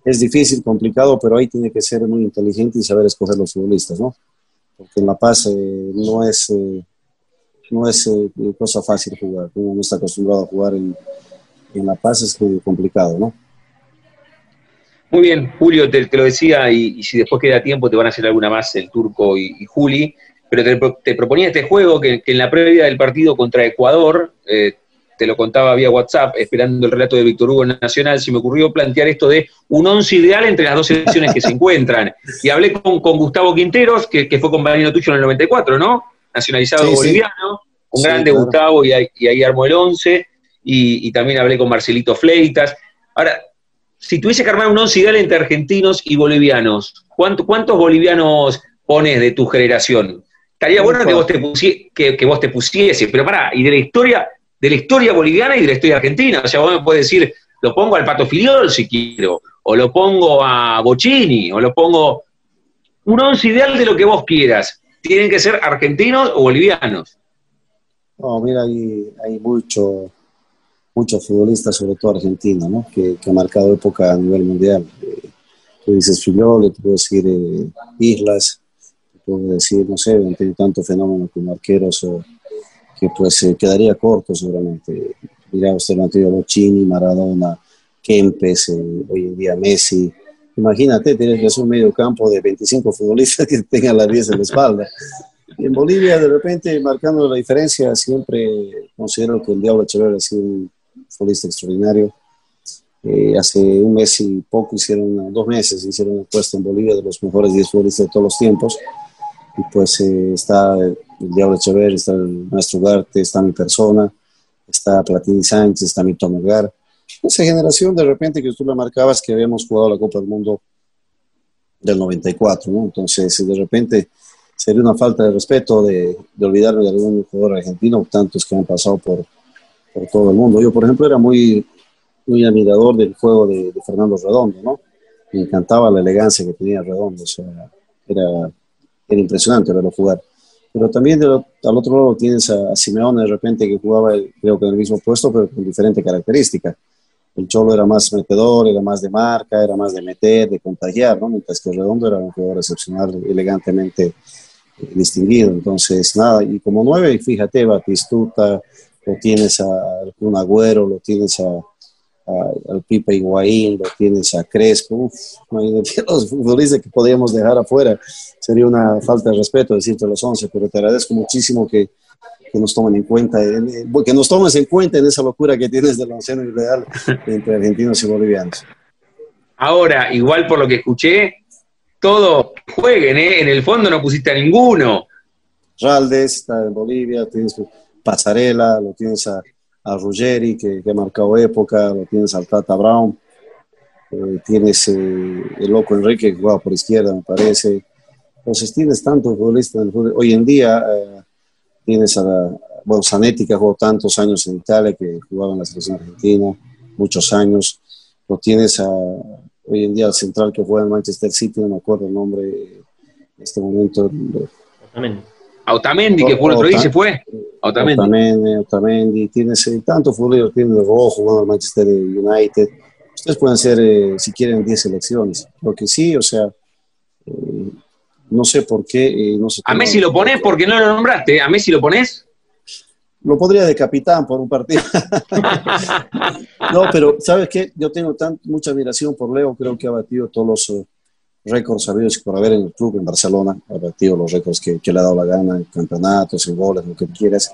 Es difícil, complicado, pero ahí tiene que ser muy inteligente y saber escoger los futbolistas, ¿no? Porque en La Paz no es, no es cosa fácil jugar. Uno no está acostumbrado a jugar en, en La Paz, es complicado, ¿no? Muy bien, Julio, te, lo decía, y, si después queda tiempo te van a hacer alguna más el Turco y, Juli, pero te, proponía este juego que, en la previa del partido contra Ecuador, eh, te lo contaba vía WhatsApp, esperando el relato de Víctor Hugo en Nacional, se me ocurrió plantear esto de un once ideal entre las dos selecciones que se encuentran. Y hablé con, Gustavo Quinteros, que, fue compañero tuyo en el 94, ¿no? Nacionalizado boliviano, un grande Gustavo, y ahí, armó el once, y, y también hablé con Marcelito Fleitas. Ahora, si tuviese que armar un once ideal entre argentinos y bolivianos, ¿cuántos bolivianos pones de tu generación? Estaría bueno que vos, te que, vos te pusieses, pero pará, y de la historia, de la historia boliviana y de la historia argentina. O sea, vos me puedes decir, lo pongo al Pato Filiol si quiero, o lo pongo a Bocini, o lo pongo. Un once ideal de lo que vos quieras. ¿Tienen que ser argentinos o bolivianos? No, mira, hay, hay mucho, muchos futbolistas, sobre todo argentinos, ¿no? que, que, ha marcado época a nivel mundial. Eh, tú dices Filiole, te puedo decir eh, Islas, te puedo decir, no sé, han tenido tanto fenómeno como arqueros o, que pues eh, quedaría corto seguramente. Mira, usted lo anterior Bocini, Maradona, Kempes, hoy en día Messi. Imagínate, tienes que hacer un medio campo de 25 futbolistas que tengan las 10 en la espalda. en Bolivia, de repente, marcando la diferencia, siempre considero que el Diablo Echeverri ha sido un futbolista extraordinario. Eh, hace un mes y poco hicieron, dos meses, hicieron una encuesta en Bolivia de los mejores 10 futbolistas de todos los tiempos. Y pues eh, está el Diablo Echeverri, está el Maestro Garte, está mi persona, está Platini Sánchez, está mi Melgar. Esa generación, de repente, que tú la marcabas, que habíamos jugado la Copa del Mundo del 94, ¿no? Entonces, de repente sería una falta de respeto de, de olvidarme de algún jugador argentino, tantos que han pasado por, por todo el mundo. Yo, por ejemplo, era muy, muy admirador del juego de, Fernando Redondo, ¿no? Me encantaba la elegancia que tenía Redondo, o sea, era, era impresionante verlo jugar. Pero también al otro lado tienes a, Simeone de repente que jugaba, creo que en el mismo puesto, pero con diferente característica. El Cholo era más metedor, era más de marca, era más de meter, de contagiar, ¿no? Mientras que Redondo era un jugador excepcional, elegantemente eh, distinguido. Entonces, nada, y como nueve, fíjate, Batistuta, lo tienes a un Agüero, lo tienes a, al Pipe Higuaín, lo tienes a Crespo, uf, los futbolistas que podríamos dejar afuera, sería una falta de respeto decirte los 11, pero te agradezco muchísimo que, que nos tomen en cuenta, que nos tomes en cuenta en esa locura que tienes del onceno ideal entre argentinos y bolivianos. Ahora, igual por lo que escuché, todos jueguen, ¿eh? En el fondo no pusiste a ninguno. Raldes está en Bolivia, tienes Pasarela, lo tienes a, a Ruggeri, que, ha marcado época, lo tienes al Tata Brown, eh, tienes eh, el loco Enrique que juega por izquierda, me parece. Entonces tienes tantos futbolistas. Hoy en día eh, tienes a, bueno, Zanetti que jugó tantos años en Italia, que jugaba en la selección argentina, muchos años. Lo tienes a, hoy en día al central que juega en Manchester City, no me acuerdo el nombre en este momento. Otamendi. Otamendi, que por otro día se fue. Otamendi. Otamendi, Otamendi. Tienes tantos futbolistas, tienes rojo en Manchester United. Ustedes pueden ser, eh, si quieren, 10 selecciones. Lo que sí, o sea, eh, no sé por qué. Eh, no ¿A Messi lo pones porque no lo nombraste? ¿A Messi lo pones? Lo podría de capitán por un partido. no, pero ¿sabes qué? Yo tengo tan, mucha admiración por Leo, creo que ha batido todos los uh, récords sabidos por haber en el club en Barcelona, ha batido los récords que, que, le ha dado la gana en campeonatos, en goles, lo que quieras.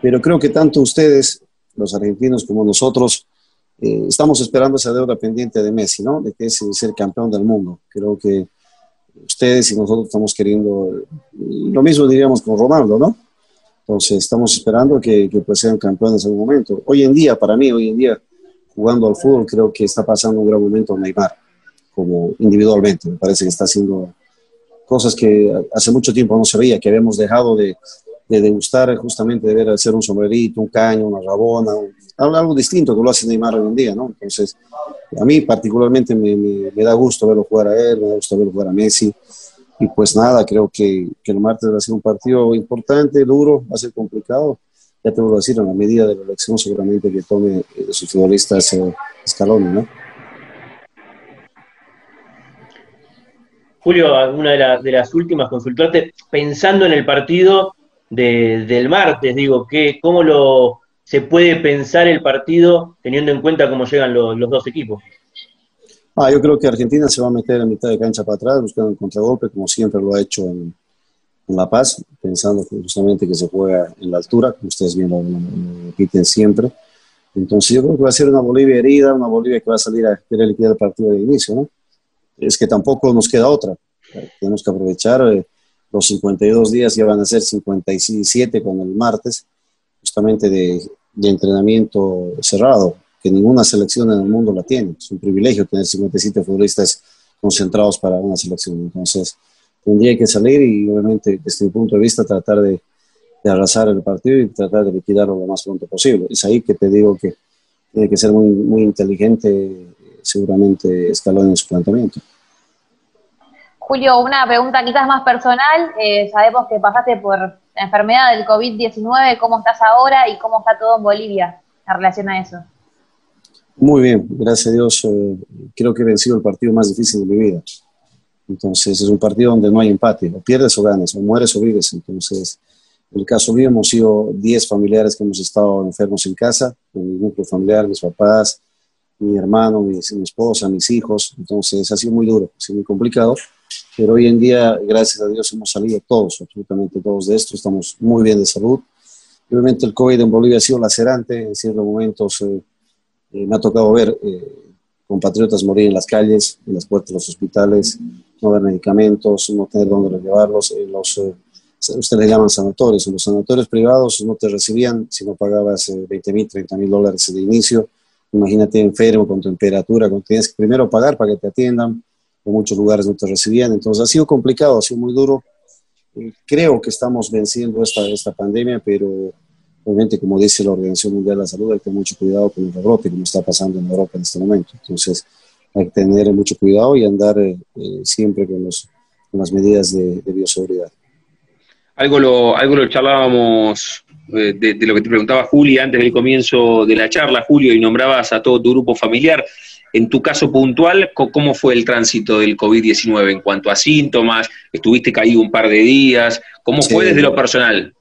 Pero creo que tanto ustedes, los argentinos, como nosotros, eh, estamos esperando esa deuda pendiente de Messi, ¿no? De que es ser campeón del mundo. Creo que ustedes y nosotros estamos queriendo, lo mismo diríamos con Ronaldo, ¿no? Entonces estamos esperando que, que pues sean campeones en algún momento. Hoy en día, para mí, hoy en día, jugando al fútbol, creo que está pasando un gran momento Neymar, como individualmente. Me parece que está haciendo cosas que hace mucho tiempo no se veía, que habíamos dejado de, de degustar justamente de ver hacer un sombrerito, un caño, una rabona, algo distinto que lo hace Neymar hoy en día, ¿no? Entonces, a mí particularmente me, me, me, da gusto verlo jugar a él, me da gusto verlo jugar a Messi. Y pues nada, creo que, que el martes va a ser un partido importante, duro, va a ser complicado. Ya te voy a decir, a la medida de la elección seguramente que tome eh, sus futbolistas eh, escalón, ¿no? Julio, una de, la, de, las últimas consultarte, pensando en el partido de, del martes, digo, que, ¿cómo lo, se puede pensar el partido teniendo en cuenta cómo llegan los, dos equipos? Ah, yo creo que Argentina se va a meter en mitad de cancha para atrás, buscando el contragolpe, como siempre lo ha hecho en, en La Paz, pensando justamente que se juega en la altura, como ustedes bien lo, repiten siempre. Entonces yo creo que va a ser una Bolivia herida, una Bolivia que va a salir a querer liquidar el partido de inicio, ¿no? Es que tampoco nos queda otra. Tenemos que aprovechar, eh, los 52 días ya van a ser 57 con el martes, justamente de, de entrenamiento cerrado, que ninguna selección en el mundo la tiene. Es un privilegio tener 57 futbolistas concentrados para una selección. Entonces, tendría que salir y obviamente desde mi punto de vista tratar de, de arrasar el partido y tratar de liquidarlo lo más pronto posible. Es ahí que te digo que tiene que ser muy, muy inteligente seguramente Escalón en su planteamiento. Julio, una pregunta quizás más personal. Eh, sabemos que pasaste por la enfermedad del COVID-19. ¿Cómo estás ahora y cómo está todo en Bolivia en relación a eso? Muy bien, gracias a Dios. Eh, creo que he vencido el partido más difícil de mi vida. Entonces, es un partido donde no hay empate. O pierdes o ganas, o mueres o vives. Entonces, en el caso mío, hemos sido 10 familiares que hemos estado enfermos en casa, con mi núcleo familiar, mis papás, mi hermano, mi, mi esposa, mis hijos. Entonces, ha sido muy duro, ha sido muy complicado. Pero hoy en día, gracias a Dios, hemos salido todos, absolutamente todos de esto, estamos muy bien de salud. Obviamente el COVID en Bolivia ha sido lacerante, en ciertos momentos eh, eh, me ha tocado ver eh, compatriotas morir en las calles, en las puertas de los hospitales, no haber medicamentos, no tener dónde llevarlos, los, ustedes le llaman sanatorios, en los sanatorios privados no te recibían si no pagabas 20 mil, 30 mil dólares de inicio, imagínate enfermo con temperatura, cuando tienes que primero pagar para que te atiendan, en muchos lugares no te recibían, entonces ha sido complicado, ha sido muy duro. Creo que estamos venciendo esta, esta pandemia, pero obviamente, como dice la Organización Mundial de la Salud, hay que tener mucho cuidado con el rebrote, como está pasando en Europa en este momento. Entonces, hay que tener mucho cuidado y andar eh, eh, siempre con, los, con, las medidas de, de, bioseguridad. Algo lo, algo lo charlábamos eh, de, de, lo que te preguntaba Juli antes del comienzo de la charla, Julio, y nombrabas a todo tu grupo familiar. En tu caso puntual, ¿cómo fue el tránsito del COVID-19 en cuanto a síntomas? ¿Estuviste caído un par de días? ¿Cómo sí. fue desde lo personal?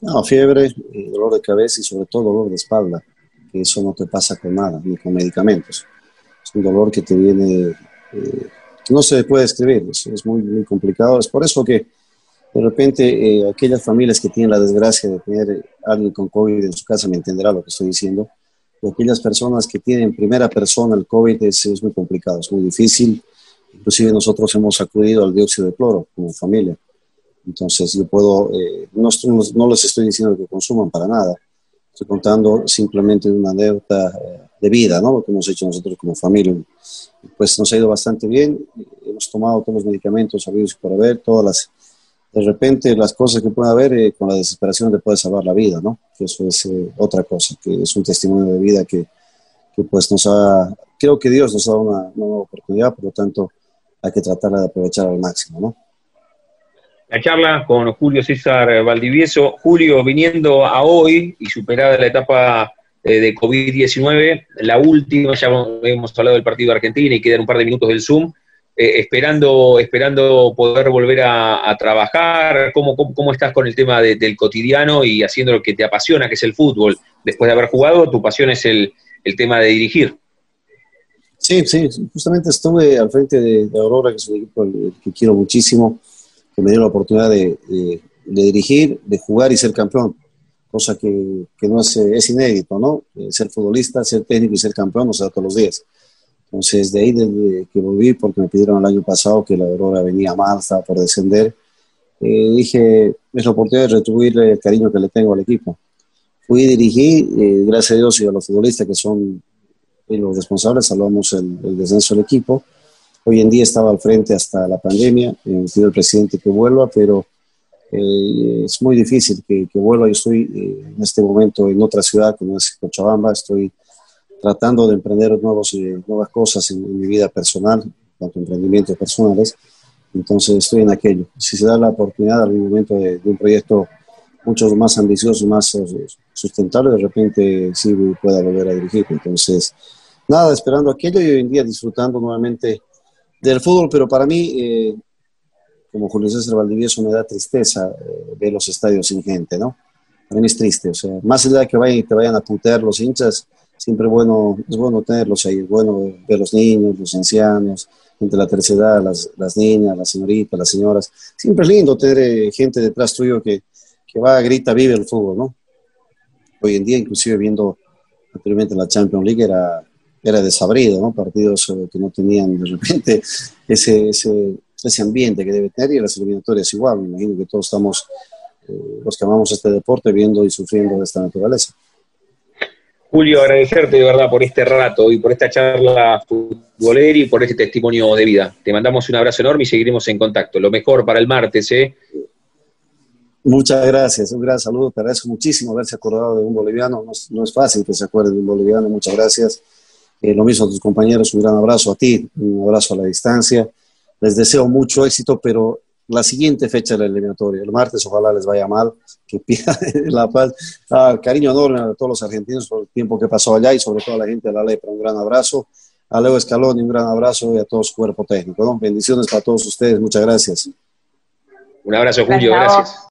No, fiebre, eh, dolor de cabeza y sobre todo dolor de espalda, que eso no te pasa con nada, ni con medicamentos. Es un dolor que te viene, eh, no se puede describir, es, es, muy, muy complicado. Es por eso que de repente eh, aquellas familias que tienen la desgracia de tener alguien con COVID en su casa me entenderá lo que estoy diciendo aquellas personas que tienen en primera persona el COVID es, es, muy complicado, es muy difícil. Inclusive nosotros hemos acudido al dióxido de cloro como familia. Entonces yo puedo, eh, no, no, les estoy diciendo que consuman para nada, estoy contando simplemente una anécdota eh, de vida, ¿no? Lo que hemos hecho nosotros como familia. Pues nos ha ido bastante bien, hemos tomado todos los medicamentos habidos y por haber, todas las de repente las cosas que puede haber eh, con la desesperación te puede salvar la vida, ¿no? Que eso es eh, otra cosa, que es un testimonio de vida que, que, pues nos ha, creo que Dios nos ha dado una, una, nueva oportunidad, por lo tanto hay que tratarla de aprovechar al máximo, ¿no? La charla con Julio César Valdivieso. Julio, viniendo a hoy y superada la etapa eh, de COVID-19, la última, ya hemos hablado del partido de Argentina y quedan un par de minutos del Zoom, eh, esperando, esperando poder volver a, trabajar? ¿Cómo, ¿Cómo, estás con el tema de, del cotidiano y haciendo lo que te apasiona, que es el fútbol? Después de haber jugado, tu pasión es el, el tema de dirigir. Sí, sí, justamente estuve al frente de, Aurora, que es un equipo que quiero muchísimo, que me dio la oportunidad de, de, dirigir, de jugar y ser campeón, cosa que, que no es, es inédito, ¿no? Eh, ser futbolista, ser técnico y ser campeón no se da todos los días. Entonces, de ahí desde que volví, porque me pidieron el año pasado que la Aurora venía mal, estaba por descender, eh, dije, es la oportunidad de retribuirle el cariño que le tengo al equipo. Fui dirigí, eh, gracias a Dios y a los futbolistas que son los responsables, salvamos el, el, descenso del equipo. Hoy en día estaba al frente hasta la pandemia, eh, pido el presidente que vuelva, pero eh, es muy difícil que, que vuelva. Yo estoy eh, en este momento en otra ciudad, como es Cochabamba, estoy tratando de emprender nuevos, eh, nuevas cosas en, mi vida personal, tanto emprendimientos personales. Entonces estoy en aquello. Si se da la oportunidad algún momento de, de un proyecto mucho más ambicioso, más sustentable, de repente sí pueda volver a dirigir. Entonces, nada, esperando aquello y hoy en día disfrutando nuevamente del fútbol, pero para mí, eh, como Julio César Valdivieso, me da tristeza eh, ver los estadios sin gente, ¿no? Para mí es triste, o sea, más allá de que vayan y te vayan a putear los hinchas, siempre bueno, es bueno tenerlos ahí, es bueno ver los niños, los ancianos, gente de la tercera edad, las, las niñas, las señoritas, las señoras. Siempre es lindo tener eh, gente detrás tuyo que, que va, grita, vive el fútbol, ¿no? Hoy en día, inclusive viendo anteriormente la Champions League, era, era desabrido. Partidos eh, que no tenían de repente ese, ese, ese ambiente que debe tener y las eliminatorias igual. Me imagino que todos estamos, eh, los que amamos este deporte, viendo y sufriendo de esta naturaleza. Julio, agradecerte de verdad por este rato y por esta charla futbolera y por este testimonio de vida. Te mandamos un abrazo enorme y seguiremos en contacto. Lo mejor para el martes, ¿eh? Muchas gracias, un gran saludo, te agradezco muchísimo haberse acordado de un boliviano, no es, fácil que se acuerde de un boliviano, muchas gracias. Eh, lo mismo a tus compañeros, un gran abrazo a ti, un abrazo a la distancia. Les deseo mucho éxito, pero la siguiente fecha de la eliminatoria, el martes ojalá les vaya mal, que pierdan la paz. Ah, cariño enorme a todos los argentinos por el tiempo que pasó allá y sobre todo a la gente de la Lepra, un gran abrazo. A Leo Escalón un gran abrazo y a todo su cuerpo técnico. ¿no? Bendiciones para todos ustedes, muchas gracias. Un abrazo, Julio, gracias.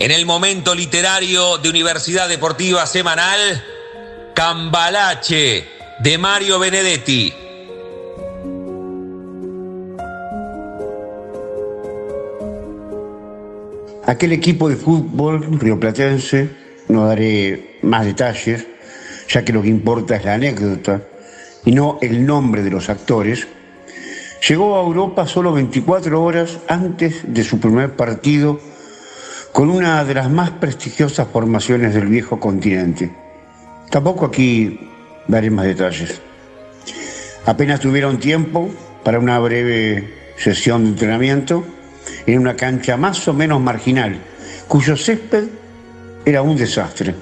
En el momento literario de Universidad Deportiva Semanal, Cambalache de Mario Benedetti. Aquel equipo de fútbol rioplatense, no daré más detalles, ya que lo que importa es la anécdota y no el nombre de los actores, llegó a Europa solo 24 horas antes de su primer partido con una de las más prestigiosas formaciones del viejo continente. Tampoco aquí daré más detalles. Apenas tuvieron tiempo para una breve sesión de entrenamiento en una cancha más o menos marginal, cuyo césped era un desastre.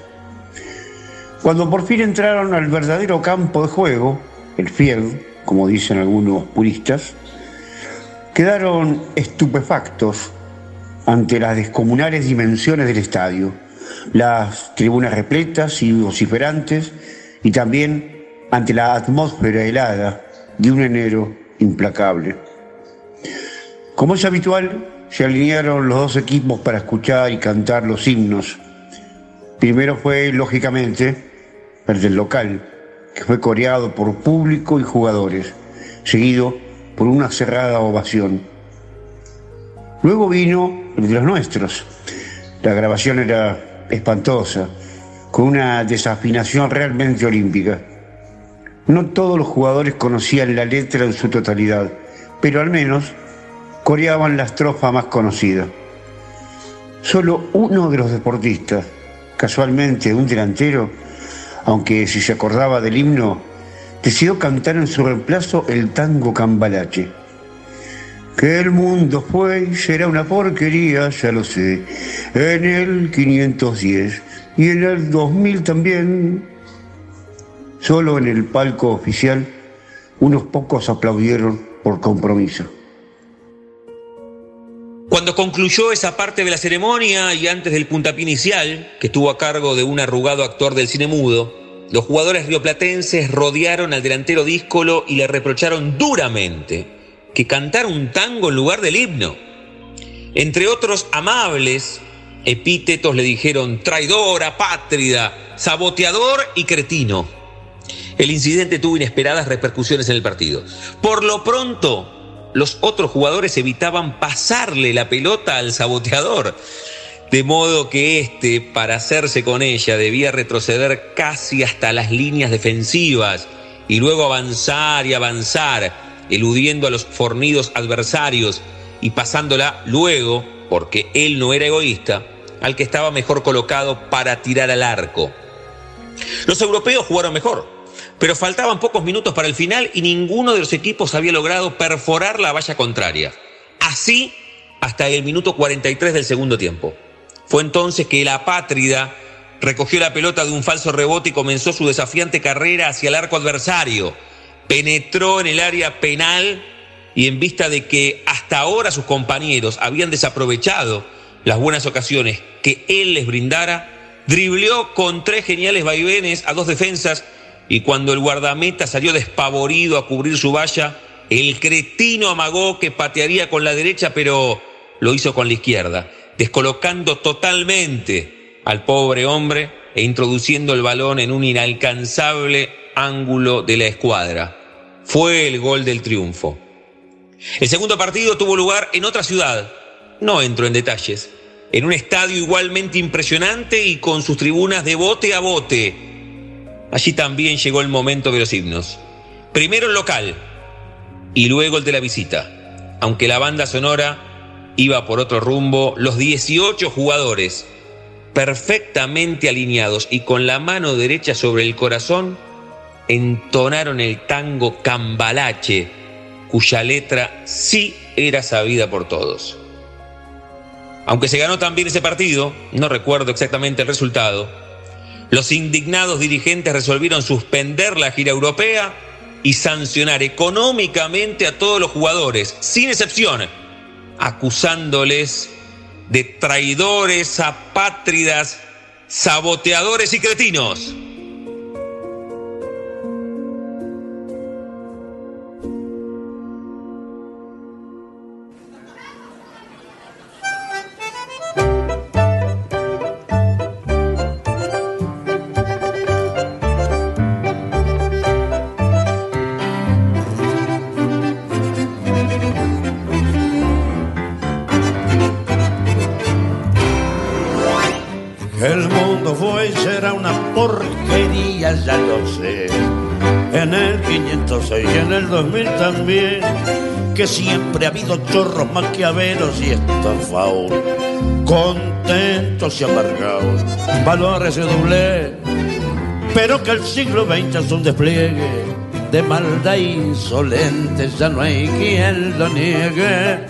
Cuando por fin entraron al verdadero campo de juego, el fiel, como dicen algunos puristas, quedaron estupefactos ante las descomunales dimensiones del estadio, las tribunas repletas y vociferantes, y también ante la atmósfera helada de un enero implacable. Como es habitual, se alinearon los dos equipos para escuchar y cantar los himnos. Primero fue, lógicamente, el del local, que fue coreado por público y jugadores, seguido por una cerrada ovación. Luego vino el de los nuestros. La grabación era espantosa, con una desafinación realmente olímpica. No todos los jugadores conocían la letra en su totalidad, pero al menos coreaban la estrofa más conocida. Solo uno de los deportistas, casualmente un delantero, aunque si se acordaba del himno, decidió cantar en su reemplazo el tango cambalache. Que el mundo fue y será una porquería, ya lo sé, en el 510 y en el 2000 también. Solo en el palco oficial unos pocos aplaudieron por compromiso. Cuando concluyó esa parte de la ceremonia y antes del puntapié inicial, que estuvo a cargo de un arrugado actor del cine mudo, los jugadores rioplatenses rodearon al delantero díscolo y le reprocharon duramente que cantara un tango en lugar del himno. Entre otros amables epítetos le dijeron traidor, apátrida, saboteador y cretino. El incidente tuvo inesperadas repercusiones en el partido. Por lo pronto, los otros jugadores evitaban pasarle la pelota al saboteador. De modo que éste, para hacerse con ella, debía retroceder casi hasta las líneas defensivas y luego avanzar y avanzar, eludiendo a los fornidos adversarios y pasándola luego, porque él no era egoísta, al que estaba mejor colocado para tirar al arco. Los europeos jugaron mejor pero faltaban pocos minutos para el final y ninguno de los equipos había logrado perforar la valla contraria. Así hasta el minuto 43 del segundo tiempo. Fue entonces que la apátrida recogió la pelota de un falso rebote y comenzó su desafiante carrera hacia el arco adversario. Penetró en el área penal y en vista de que hasta ahora sus compañeros habían desaprovechado las buenas ocasiones que él les brindara, dribleó con tres geniales vaivenes a dos defensas y cuando el guardameta salió despavorido a cubrir su valla, el cretino amagó que patearía con la derecha, pero lo hizo con la izquierda, descolocando totalmente al pobre hombre e introduciendo el balón en un inalcanzable ángulo de la escuadra. Fue el gol del triunfo. El segundo partido tuvo lugar en otra ciudad, no entro en detalles, en un estadio igualmente impresionante y con sus tribunas de bote a bote, Allí también llegó el momento de los himnos. Primero el local y luego el de la visita. Aunque la banda sonora iba por otro rumbo, los 18 jugadores, perfectamente alineados y con la mano derecha sobre el corazón, entonaron el tango Cambalache, cuya letra sí era sabida por todos. Aunque se ganó también ese partido, no recuerdo exactamente el resultado, los indignados dirigentes resolvieron suspender la gira europea y sancionar económicamente a todos los jugadores, sin excepción, acusándoles de traidores, apátridas, saboteadores y cretinos. Que siempre ha habido chorros maquiaveros y estafados, contentos y amargados, valores de doble, pero que el siglo XX es un despliegue de maldad insolente, ya no hay quien lo niegue.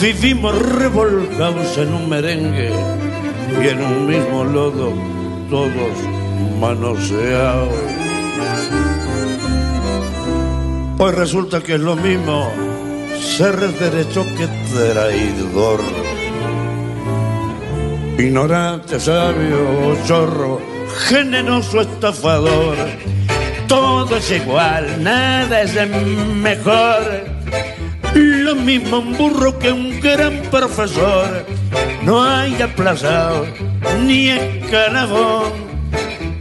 Vivimos revolcados en un merengue y en un mismo lodo, todos manoseados. Hoy resulta que es lo mismo ser derecho que traidor. Ignorante, sabio, chorro, generoso, estafador. Todo es igual, nada es mejor. Lo mismo un burro que un gran profesor. No hay aplazado ni escalafón.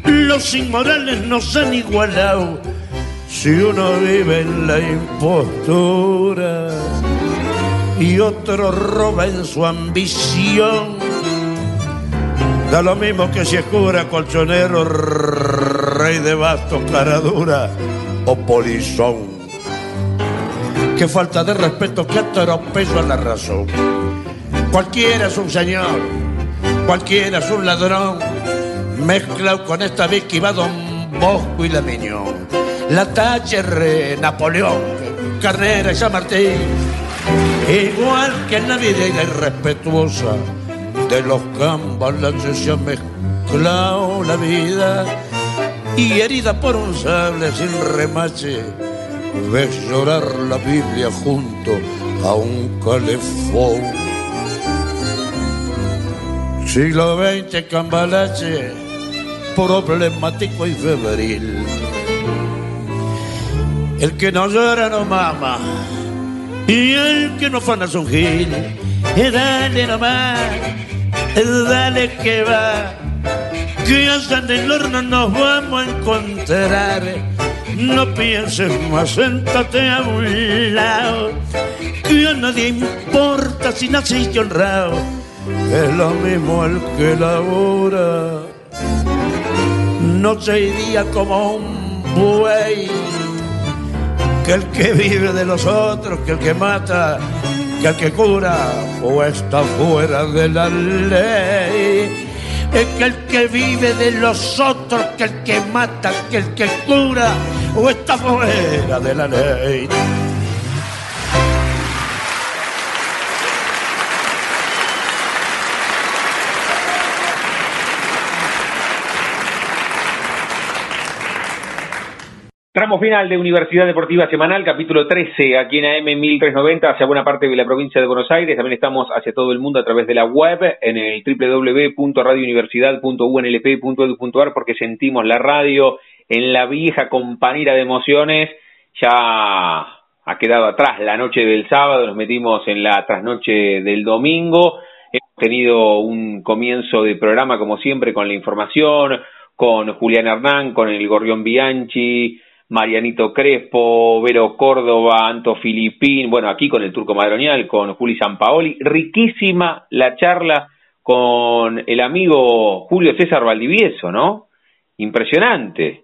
Los inmorales nos han igualado si uno vive en la impostura y otro roba en su ambición. Da lo mismo que si es cura, colchonero, rey de bastos, cara dura o polizón. Qué falta de respeto, qué atropello a la razón. Cualquiera es un señor, cualquiera es un ladrón, mezclado con esta que va Don Bosco y la Miñón. La Thatcher, Napoleón, Carrera y San Martín, igual que navideña y respetuosa de los campos se ha mezclado la vida y herida por un sable sin remache ves llorar la Biblia junto a un calefón. Siglo XX cambalache, problemático y febril. El que no llora no mama, y el que no fana es un gil. Y dale nomás, dale que va, que allá en el horno nos vamos a encontrar. No pienses más, séntate a un lado, que a nadie importa si naciste honrado, es lo mismo el que labora, noche y día como un buey, el que vive de los otros, que el que mata, que el que cura o está fuera de la ley es que el que vive de los otros, que el que mata, que el que cura, o está fuera de la ley. Tramo final de Universidad Deportiva Semanal, capítulo 13, aquí en AM 1390, hacia buena parte de la provincia de Buenos Aires. También estamos hacia todo el mundo a través de la web, en el www.radiouniversidad.unlp.edu.ar, porque sentimos la radio en la vieja compañera de emociones. Ya ha quedado atrás la noche del sábado, nos metimos en la trasnoche del domingo. Hemos tenido un comienzo de programa, como siempre, con la información, con Julián Hernán, con el Gorrión Bianchi, Marianito Crespo, Vero Córdoba, Anto Filipín, bueno, aquí con el Turco Madronial, con Juli Sampaoli. Riquísima la charla con el amigo Julio César Valdivieso, ¿no? Impresionante,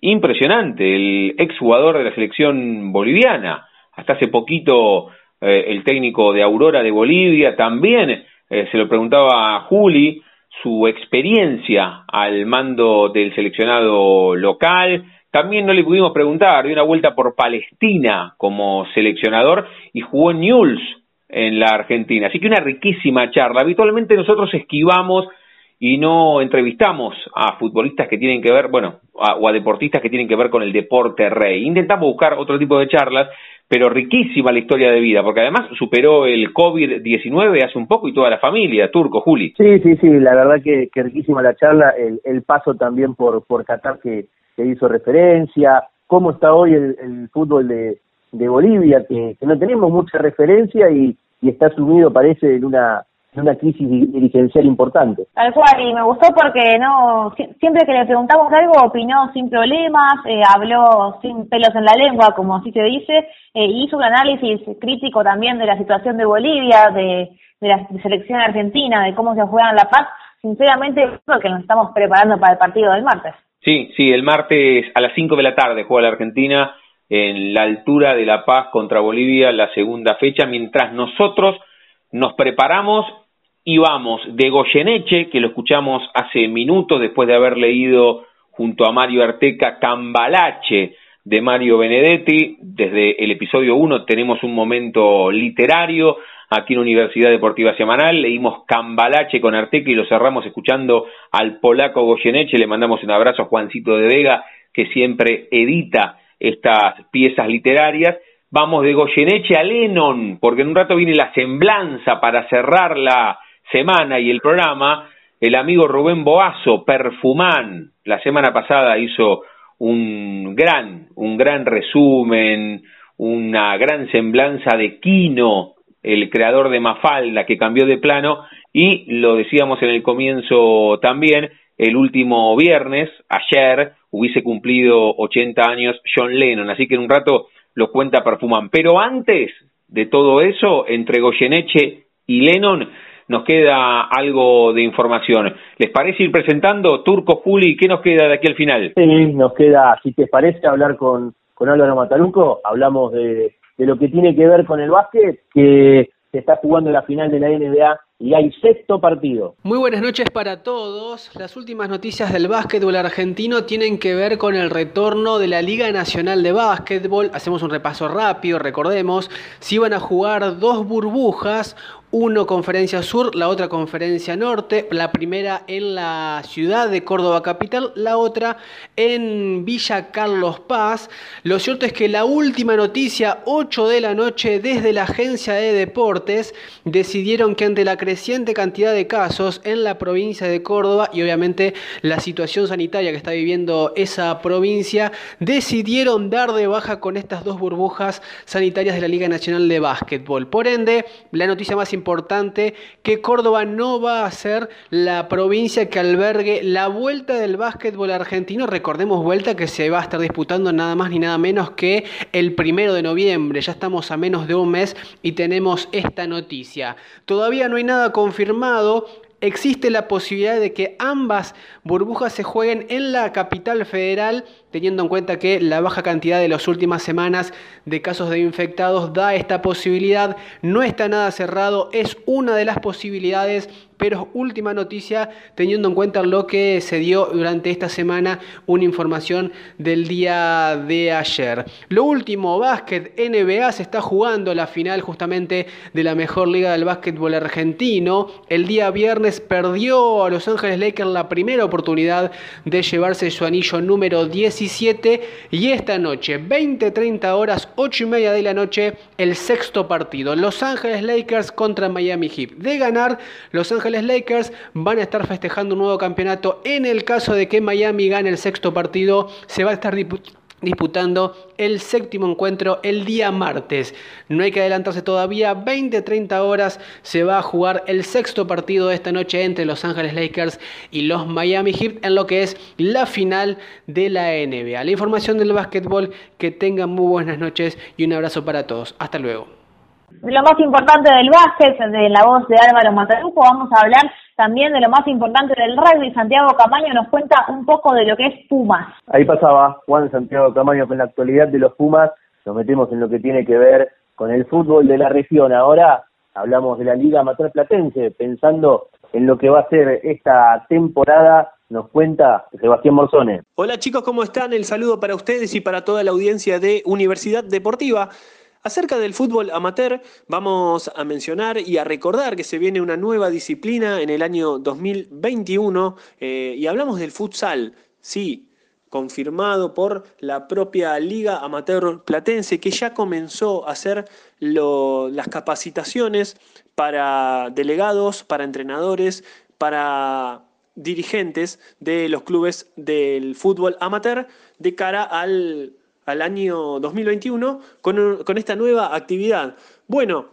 impresionante, el exjugador de la selección boliviana. Hasta hace poquito eh, el técnico de Aurora de Bolivia también eh, se lo preguntaba a Juli su experiencia al mando del seleccionado local, también no le pudimos preguntar, dio una vuelta por Palestina como seleccionador y jugó Newell's en la Argentina. Así que una riquísima charla. Habitualmente nosotros esquivamos y no entrevistamos a futbolistas que tienen que ver, bueno, o a deportistas que tienen que ver con el deporte rey. Intentamos buscar otro tipo de charlas, pero riquísima la historia de vida, porque además superó el COVID-19 hace un poco y toda la familia, Turco, Juli. Sí, sí, sí, la verdad que, riquísima la charla, el, el paso también por, por Qatar que que hizo referencia, cómo está hoy el, fútbol de, Bolivia, que, no tenemos mucha referencia y, está sumido, parece, en una, una crisis dirigencial importante. Tal cual, y me gustó porque no siempre que le preguntamos algo opinó sin problemas, eh, habló sin pelos en la lengua, como así se dice, eh, hizo un análisis crítico también de la situación de Bolivia, de, de la selección argentina, de cómo se juega en La Paz. Sinceramente, creo que nos estamos preparando para el partido del martes. Sí, sí, el martes a las 5 de la tarde juega la Argentina en la altura de La Paz contra Bolivia, la segunda fecha, mientras nosotros nos preparamos y vamos de Goyeneche, que lo escuchamos hace minutos después de haber leído junto a Mario Arteca Cambalache de Mario Benedetti. Desde el episodio 1 tenemos un momento literario aquí en Universidad Deportiva Semanal. Leímos Cambalache con Arteca y lo cerramos escuchando al polaco Goyeneche. Le mandamos un abrazo a Juancito de Vega, que siempre edita estas piezas literarias. Vamos de Goyeneche a Lennon, porque en un rato viene la semblanza para cerrar la semana y el programa. El amigo Rubén Boazo, Perfumán, la semana pasada hizo un gran, un gran resumen, una gran semblanza de Kino, el creador de Mafalda, que cambió de plano, y lo decíamos en el comienzo también, el último viernes, ayer, hubiese cumplido 80 años John Lennon, así que en un rato lo cuenta Perfumán. Pero antes de todo eso, entre Goyeneche y Lennon, nos queda algo de información. ¿Les parece ir presentando Turco Juli? ¿Qué nos queda de aquí al final? Sí, nos queda, si te parece, hablar con, con Álvaro Mataruco. Hablamos de, de lo que tiene que ver con el básquet, que se está jugando la final de la NBA y hay sexto partido. Muy buenas noches para todos. Las últimas noticias del básquetbol argentino tienen que ver con el retorno de la Liga Nacional de Básquetbol. Hacemos un repaso rápido, recordemos, si iban a jugar dos burbujas, uno conferencia sur, la otra conferencia norte, la primera en la ciudad de Córdoba capital, la otra en Villa Carlos Paz. Lo cierto es que la última noticia, 8 de la noche, desde la agencia de deportes, decidieron que ante la creciente cantidad de casos en la provincia de Córdoba y obviamente la situación sanitaria que está viviendo esa provincia, decidieron dar de baja con estas dos burbujas sanitarias de la Liga Nacional de Básquetbol. Por ende, la noticia más importante que Córdoba no va a ser la provincia que albergue la vuelta del básquetbol argentino. Recordemos vuelta que se va a estar disputando nada más ni nada menos que el primero de noviembre. Ya estamos a menos de un mes y tenemos esta noticia. Todavía no hay nada confirmado existe la posibilidad de que ambas burbujas se jueguen en la capital federal, teniendo en cuenta que la baja cantidad de las últimas semanas de casos de infectados da esta posibilidad. No está nada cerrado, es una de las posibilidades pero última noticia, teniendo en cuenta lo que se dio durante esta semana, una información del día de ayer. Lo último, básquet NBA, se está jugando la final justamente de la mejor liga del básquetbol argentino. El día viernes perdió a Los Ángeles Lakers la primera oportunidad de llevarse su anillo número 17 y esta noche, 20-30 horas, 8 y media de la noche, el sexto partido. Los Ángeles Lakers contra Miami Heat. De ganar, Los Ángeles Lakers van a estar festejando un nuevo campeonato. En el caso de que Miami gane el sexto partido, se va a estar disputando el séptimo encuentro el día martes. No hay que adelantarse todavía, 20-30 horas se va a jugar el sexto partido de esta noche entre Los Ángeles Lakers y los Miami Heat en lo que es la final de la NBA. La información del básquetbol, que tengan muy buenas noches y un abrazo para todos. Hasta luego lo más importante del básquet, de la voz de Álvaro Mataruco, vamos a hablar también de lo más importante del rugby. Santiago Camaño nos cuenta un poco de lo que es Pumas. Ahí pasaba Juan Santiago Camaño con la actualidad de los Pumas. Nos metemos en lo que tiene que ver con el fútbol de la región. Ahora hablamos de la Liga Amateur Platense, pensando en lo que va a ser esta temporada nos cuenta Sebastián Morzone. Hola chicos, ¿cómo están? El saludo para ustedes y para toda la audiencia de Universidad Deportiva. Acerca del fútbol amateur, vamos a mencionar y a recordar que se viene una nueva disciplina en el año 2021 eh, y hablamos del futsal, sí, confirmado por la propia Liga Amateur Platense, que ya comenzó a hacer las capacitaciones para delegados, para entrenadores, para dirigentes de los clubes del fútbol amateur de cara al al año 2021 con, con esta nueva actividad. Bueno,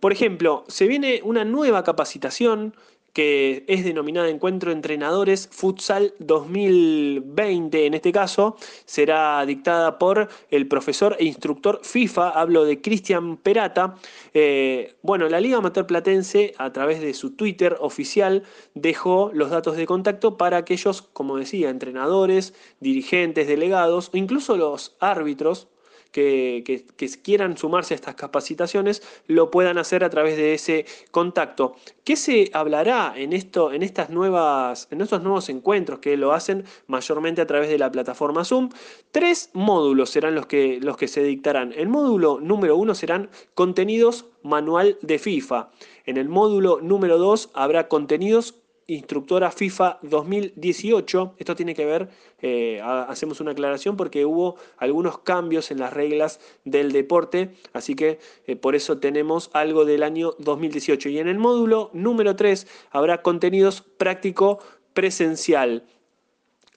por ejemplo, se viene una nueva capacitación que es denominada Encuentro Entrenadores Futsal 2020. En este caso, será dictada por el profesor e instructor FIFA, hablo de Cristian Perata. Eh, bueno, la Liga Amateur Platense, a través de su Twitter oficial, dejó los datos de contacto para aquellos, como decía, entrenadores, dirigentes, delegados o incluso los árbitros que, quieran sumarse a estas capacitaciones lo puedan hacer a través de ese contacto. ¿Qué se hablará en, esto, en, estas nuevas, en estos nuevos encuentros que lo hacen mayormente a través de la plataforma Zoom? Tres módulos serán los que, los que se dictarán. El módulo número uno serán contenidos manual de FIFA. En el módulo número dos habrá contenidos instructora FIFA 2018. Esto tiene que ver, eh, hacemos una aclaración porque hubo algunos cambios en las reglas del deporte, así que eh, por eso tenemos algo del año 2018. Y en el módulo número 3 habrá contenidos práctico presencial.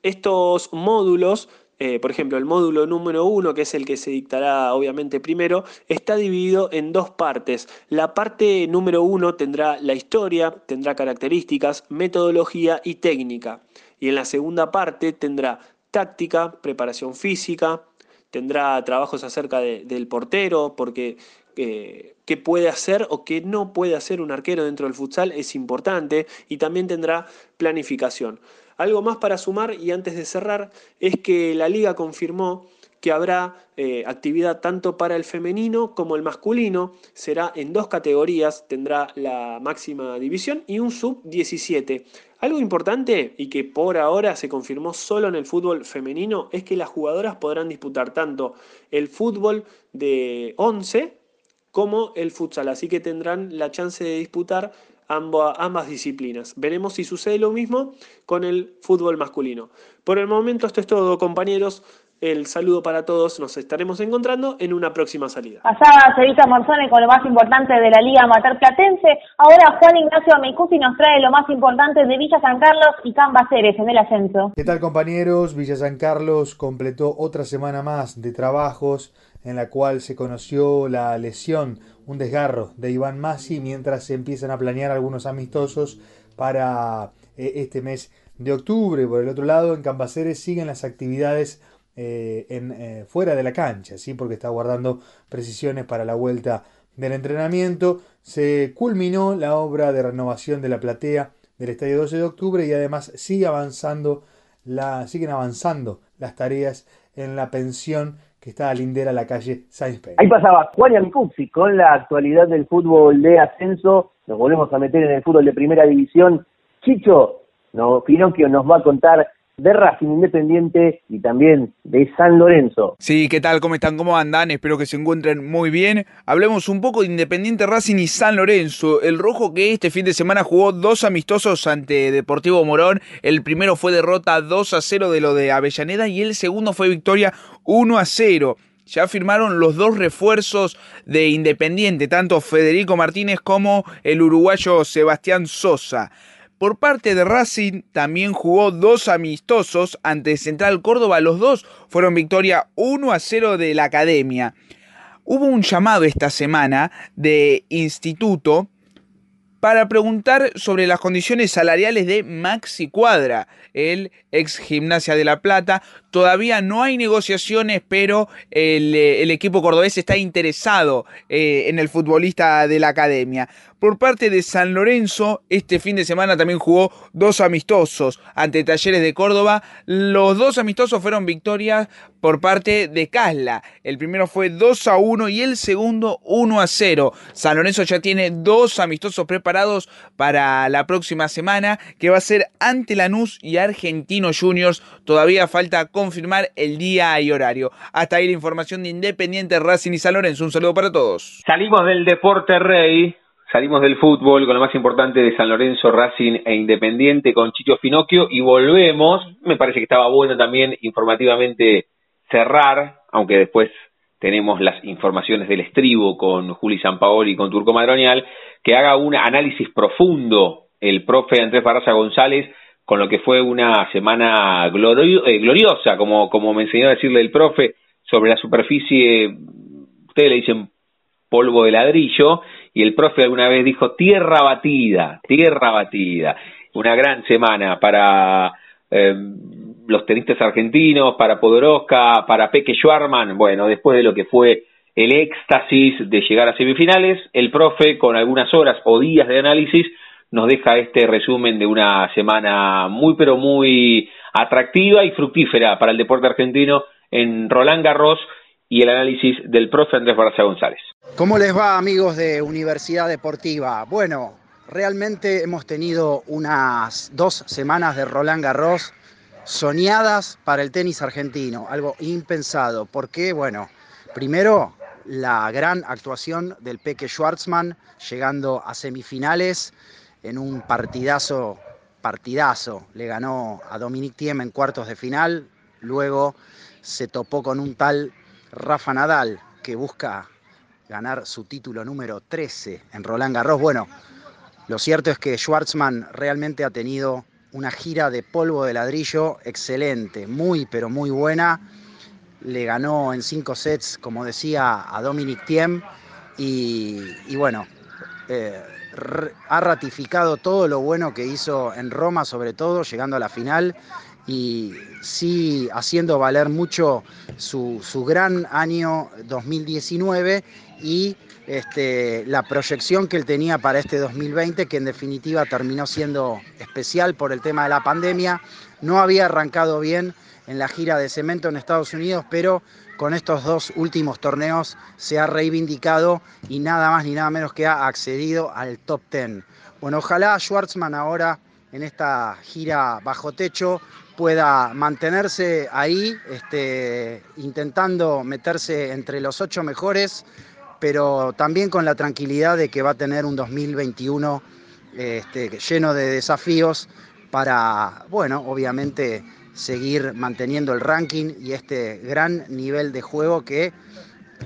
Estos módulos eh, por ejemplo, el módulo número uno, que es el que se dictará obviamente primero, está dividido en dos partes. La parte número uno tendrá la historia, tendrá características, metodología y técnica. Y en la segunda parte tendrá táctica, preparación física, tendrá trabajos acerca del portero, porque eh, qué puede hacer o qué no puede hacer un arquero dentro del futsal es importante, y también tendrá planificación. Algo más para sumar y antes de cerrar es que la liga confirmó que habrá eh, actividad tanto para el femenino como el masculino. Será en dos categorías, tendrá la máxima división y un sub-17. Algo importante y que por ahora se confirmó solo en el fútbol femenino es que las jugadoras podrán disputar tanto el fútbol de 11 como el futsal, así que tendrán la chance de disputar ambas disciplinas. Veremos si sucede lo mismo con el fútbol masculino. Por el momento esto es todo compañeros. El saludo para todos, nos estaremos encontrando en una próxima salida. Pasaba Cevita Morzone con lo más importante de la Liga Mater Platense. Ahora Juan Ignacio Ameicusi nos trae lo más importante de Villa San Carlos y Cambaceres en el ascenso. ¿Qué tal compañeros? Villa San Carlos completó otra semana más de trabajos en la cual se conoció la lesión un desgarro de Iván Masi mientras se empiezan a planear algunos amistosos para eh, este mes de octubre. Por el otro lado, en Cambaceres siguen las actividades eh, en, eh, fuera de la cancha, ¿sí? porque está guardando precisiones para la vuelta del entrenamiento. Se culminó la obra de renovación de la platea del Estadio 12 de octubre y además sigue avanzando la, siguen avanzando las tareas en la pensión que está a lindera la calle Sainz Ahí pasaba Juan Yamicuzzi con la actualidad del fútbol de ascenso. Nos volvemos a meter en el fútbol de primera división. Chicho, no, Pinocchio nos va a contar de Racing Independiente y también de San Lorenzo. Sí, ¿qué tal? ¿Cómo están? ¿Cómo andan? Espero que se encuentren muy bien. Hablemos un poco de Independiente Racing y San Lorenzo. El rojo que este fin de semana jugó dos amistosos ante Deportivo Morón. El primero fue derrota 2 a 0 de lo de Avellaneda y el segundo fue victoria 1 a 0 ya firmaron los dos refuerzos de Independiente, tanto Federico Martínez como el uruguayo Sebastián Sosa. Por parte de Racing también jugó dos amistosos ante Central Córdoba. Los dos fueron victoria 1 a 0 de la academia. Hubo un llamado esta semana de instituto para preguntar sobre las condiciones salariales de Maxi Cuadra, el ex Gimnasia de la Plata. Todavía no hay negociaciones, pero el, eh, equipo cordobés está interesado eh, en el futbolista de la academia. Por parte de San Lorenzo, este fin de semana también jugó dos amistosos ante Talleres de Córdoba. Los dos amistosos fueron victorias por parte de Casla. El primero fue 2 a 1 y el segundo 1 a 0. San Lorenzo ya tiene dos amistosos preparados para la próxima semana, que va a ser ante Lanús y Argentino Juniors. Todavía falta confirmar el día y horario. Hasta ahí la información de Independiente Racing y San Lorenzo. Un saludo para todos. Salimos del Deporte Rey Salimos del fútbol con lo más importante de San Lorenzo, Racing e Independiente con Chicho Finocchio y volvemos. Me parece que estaba bueno también informativamente cerrar, aunque después tenemos las informaciones del estribo con Juli Sampaoli y con Turco Madronial, que haga un análisis profundo el profe Andrés Barraza González con lo que fue una semana eh, gloriosa, como, como me enseñó a decirle el profe, sobre la superficie, ustedes le dicen polvo de ladrillo, y el profe alguna vez dijo tierra batida, tierra batida. Una gran semana para eh, los tenistas argentinos, para Podoroska, para Peque Schwarman. Bueno, después de lo que fue el éxtasis de llegar a semifinales, el profe con algunas horas o días de análisis nos deja este resumen de una semana muy pero muy atractiva y fructífera para el deporte argentino en Roland Garros y el análisis del profe Andrés Barça González. ¿Cómo les va amigos de Universidad Deportiva? Bueno, realmente hemos tenido unas dos semanas de Roland Garros soñadas para el tenis argentino, algo impensado, porque bueno, primero la gran actuación del Peque Schwartzman llegando a semifinales en un partidazo, partidazo, le ganó a Dominic Thiem en cuartos de final, luego se topó con un tal Rafa Nadal que busca ganar su título número 13 en Roland Garros. Bueno, lo cierto es que Schwartzman realmente ha tenido una gira de polvo de ladrillo excelente, muy pero muy buena. Le ganó en cinco sets, como decía, a Dominic Thiem y, bueno, eh, ha ratificado todo lo bueno que hizo en Roma, sobre todo, llegando a la final y sí haciendo valer mucho su, su gran año 2019 y este, la proyección que él tenía para este 2020, que en definitiva terminó siendo especial por el tema de la pandemia. No había arrancado bien en la gira de cemento en Estados Unidos, pero con estos dos últimos torneos se ha reivindicado y nada más ni nada menos que ha accedido al top 10. Bueno, ojalá Schwartzman ahora en esta gira bajo techo pueda mantenerse ahí, este, intentando meterse entre los ocho mejores pero también con la tranquilidad de que va a tener un 2021 este, lleno de desafíos para, bueno, obviamente seguir manteniendo el ranking y este gran nivel de juego que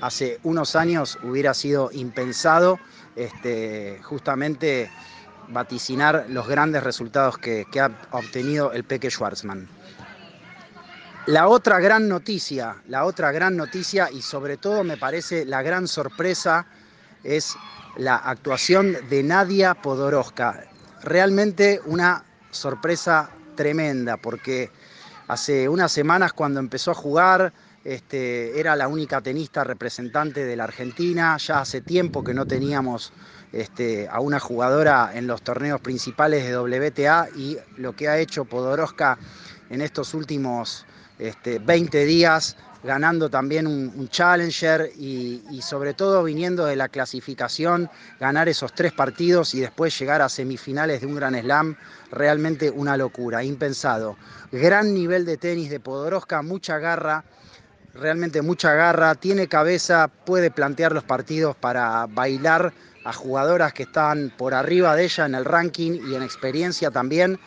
hace unos años hubiera sido impensado este, justamente vaticinar los grandes resultados que, ha obtenido el Peque Schwarzman. La otra gran noticia, la otra gran noticia y sobre todo me parece la gran sorpresa es la actuación de Nadia Podoroska. Realmente una sorpresa tremenda porque hace unas semanas cuando empezó a jugar este, era la única tenista representante de la Argentina, ya hace tiempo que no teníamos este, a una jugadora en los torneos principales de WTA y lo que ha hecho Podoroska en estos últimos 20 este, días ganando también un, challenger y, sobre todo viniendo de la clasificación, ganar esos tres partidos y después llegar a semifinales de un gran slam, realmente una locura, impensado. Gran nivel de tenis de Podoroska, mucha garra, realmente mucha garra, tiene cabeza, puede plantear los partidos para bailar a jugadoras que están por arriba de ella en el ranking y en experiencia también.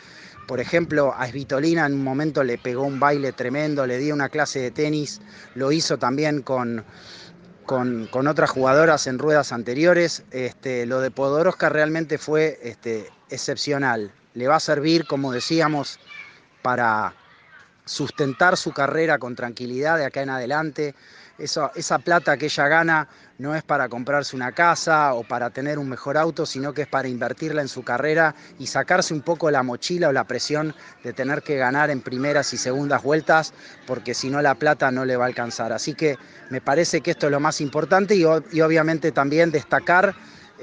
Por ejemplo, a Svitolina en un momento le pegó un baile tremendo, le dio una clase de tenis, lo hizo también con, con, otras jugadoras en ruedas anteriores. Este, lo de Podoroska realmente fue este, excepcional. Le va a servir, como decíamos, para sustentar su carrera con tranquilidad de acá en adelante esa plata que ella gana no es para comprarse una casa o para tener un mejor auto, sino que es para invertirla en su carrera y sacarse un poco la mochila o la presión de tener que ganar en primeras y segundas vueltas, porque si no la plata no le va a alcanzar. Así que me parece que esto es lo más importante y, obviamente también destacar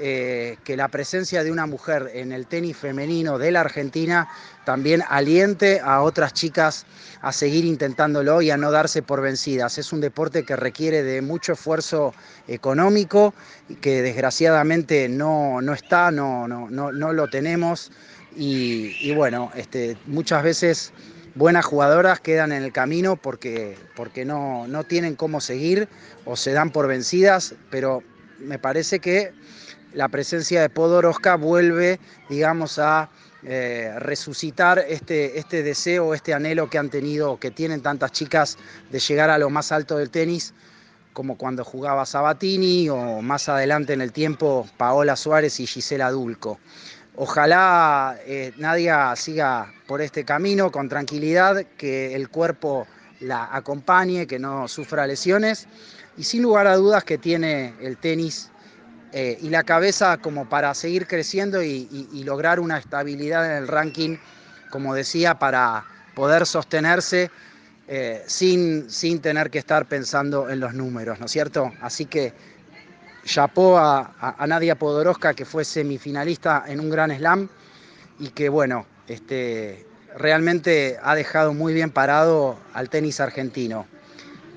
eh, que la presencia de una mujer en el tenis femenino de la Argentina también aliente a otras chicas a seguir intentándolo y a no darse por vencidas. Es un deporte que requiere de mucho esfuerzo económico y que desgraciadamente no, no está, no, no, no, lo tenemos y, bueno, este, muchas veces buenas jugadoras quedan en el camino porque, porque no, no tienen cómo seguir o se dan por vencidas, pero me parece que la presencia de Podoroska vuelve, digamos, a eh, resucitar este, este deseo, este anhelo que han tenido, que tienen tantas chicas de llegar a lo más alto del tenis, como cuando jugaba Sabatini o más adelante en el tiempo Paola Suárez y Gisela Dulco. Ojalá eh, Nadia siga por este camino con tranquilidad, que el cuerpo la acompañe, que no sufra lesiones y sin lugar a dudas que tiene el tenis eh, y la cabeza como para seguir creciendo y, lograr una estabilidad en el ranking, como decía, para poder sostenerse eh, sin, sin tener que estar pensando en los números, ¿no es cierto? Así que chapó a, a- a Nadia Podoroska, que fue semifinalista en un gran slam y que, bueno, este, realmente ha dejado muy bien parado al tenis argentino.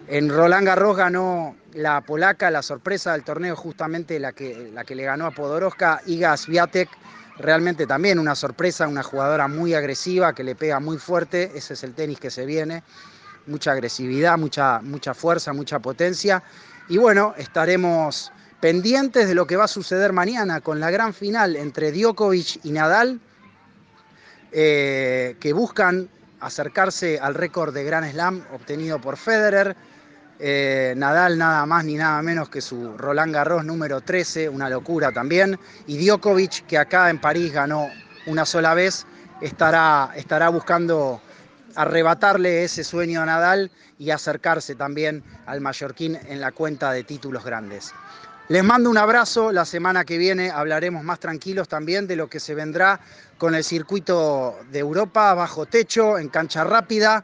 En Roland Garros ganó la polaca, la sorpresa del torneo, justamente la que, la que le ganó a Podoroska, Iga Swiatek, realmente también una sorpresa, una jugadora muy agresiva que le pega muy fuerte, ese es el tenis que se viene, mucha agresividad, mucha, mucha fuerza, mucha potencia. Y bueno, estaremos pendientes de lo que va a suceder mañana con la gran final entre Djokovic y Nadal, eh, que buscan acercarse al récord de Grand Slam obtenido por Federer. Eh, Nadal nada más ni nada menos que su Roland Garros número 13, una locura también. Y Djokovic, que acá en París ganó una sola vez, estará, estará buscando arrebatarle ese sueño a Nadal y acercarse también al mallorquín en la cuenta de títulos grandes. Les mando un abrazo, la semana que viene hablaremos más tranquilos también de lo que se vendrá con el circuito de Europa bajo techo, en cancha rápida,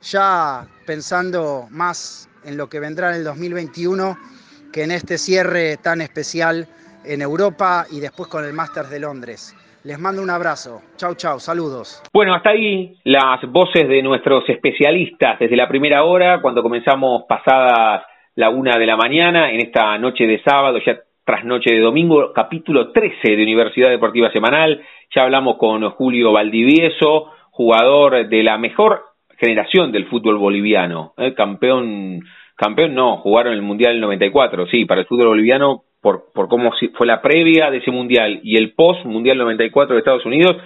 ya pensando más en lo que vendrá en el 2021 que en este cierre tan especial en Europa y después con el Masters de Londres. Les mando un abrazo. Chau, chau, saludos. Bueno, hasta ahí las voces de nuestros especialistas desde la primera hora, cuando comenzamos pasadas la una de la mañana, en esta noche de sábado, ya tras noche de domingo, capítulo 13 de Universidad Deportiva Semanal. Ya hablamos con Julio Valdivieso, jugador de la mejor generación del fútbol boliviano, ¿eh? campeón, campeón no, jugaron el Mundial 94, sí, para el fútbol boliviano por, por cómo fue la previa de ese mundial y el post mundial 94 de Estados Unidos,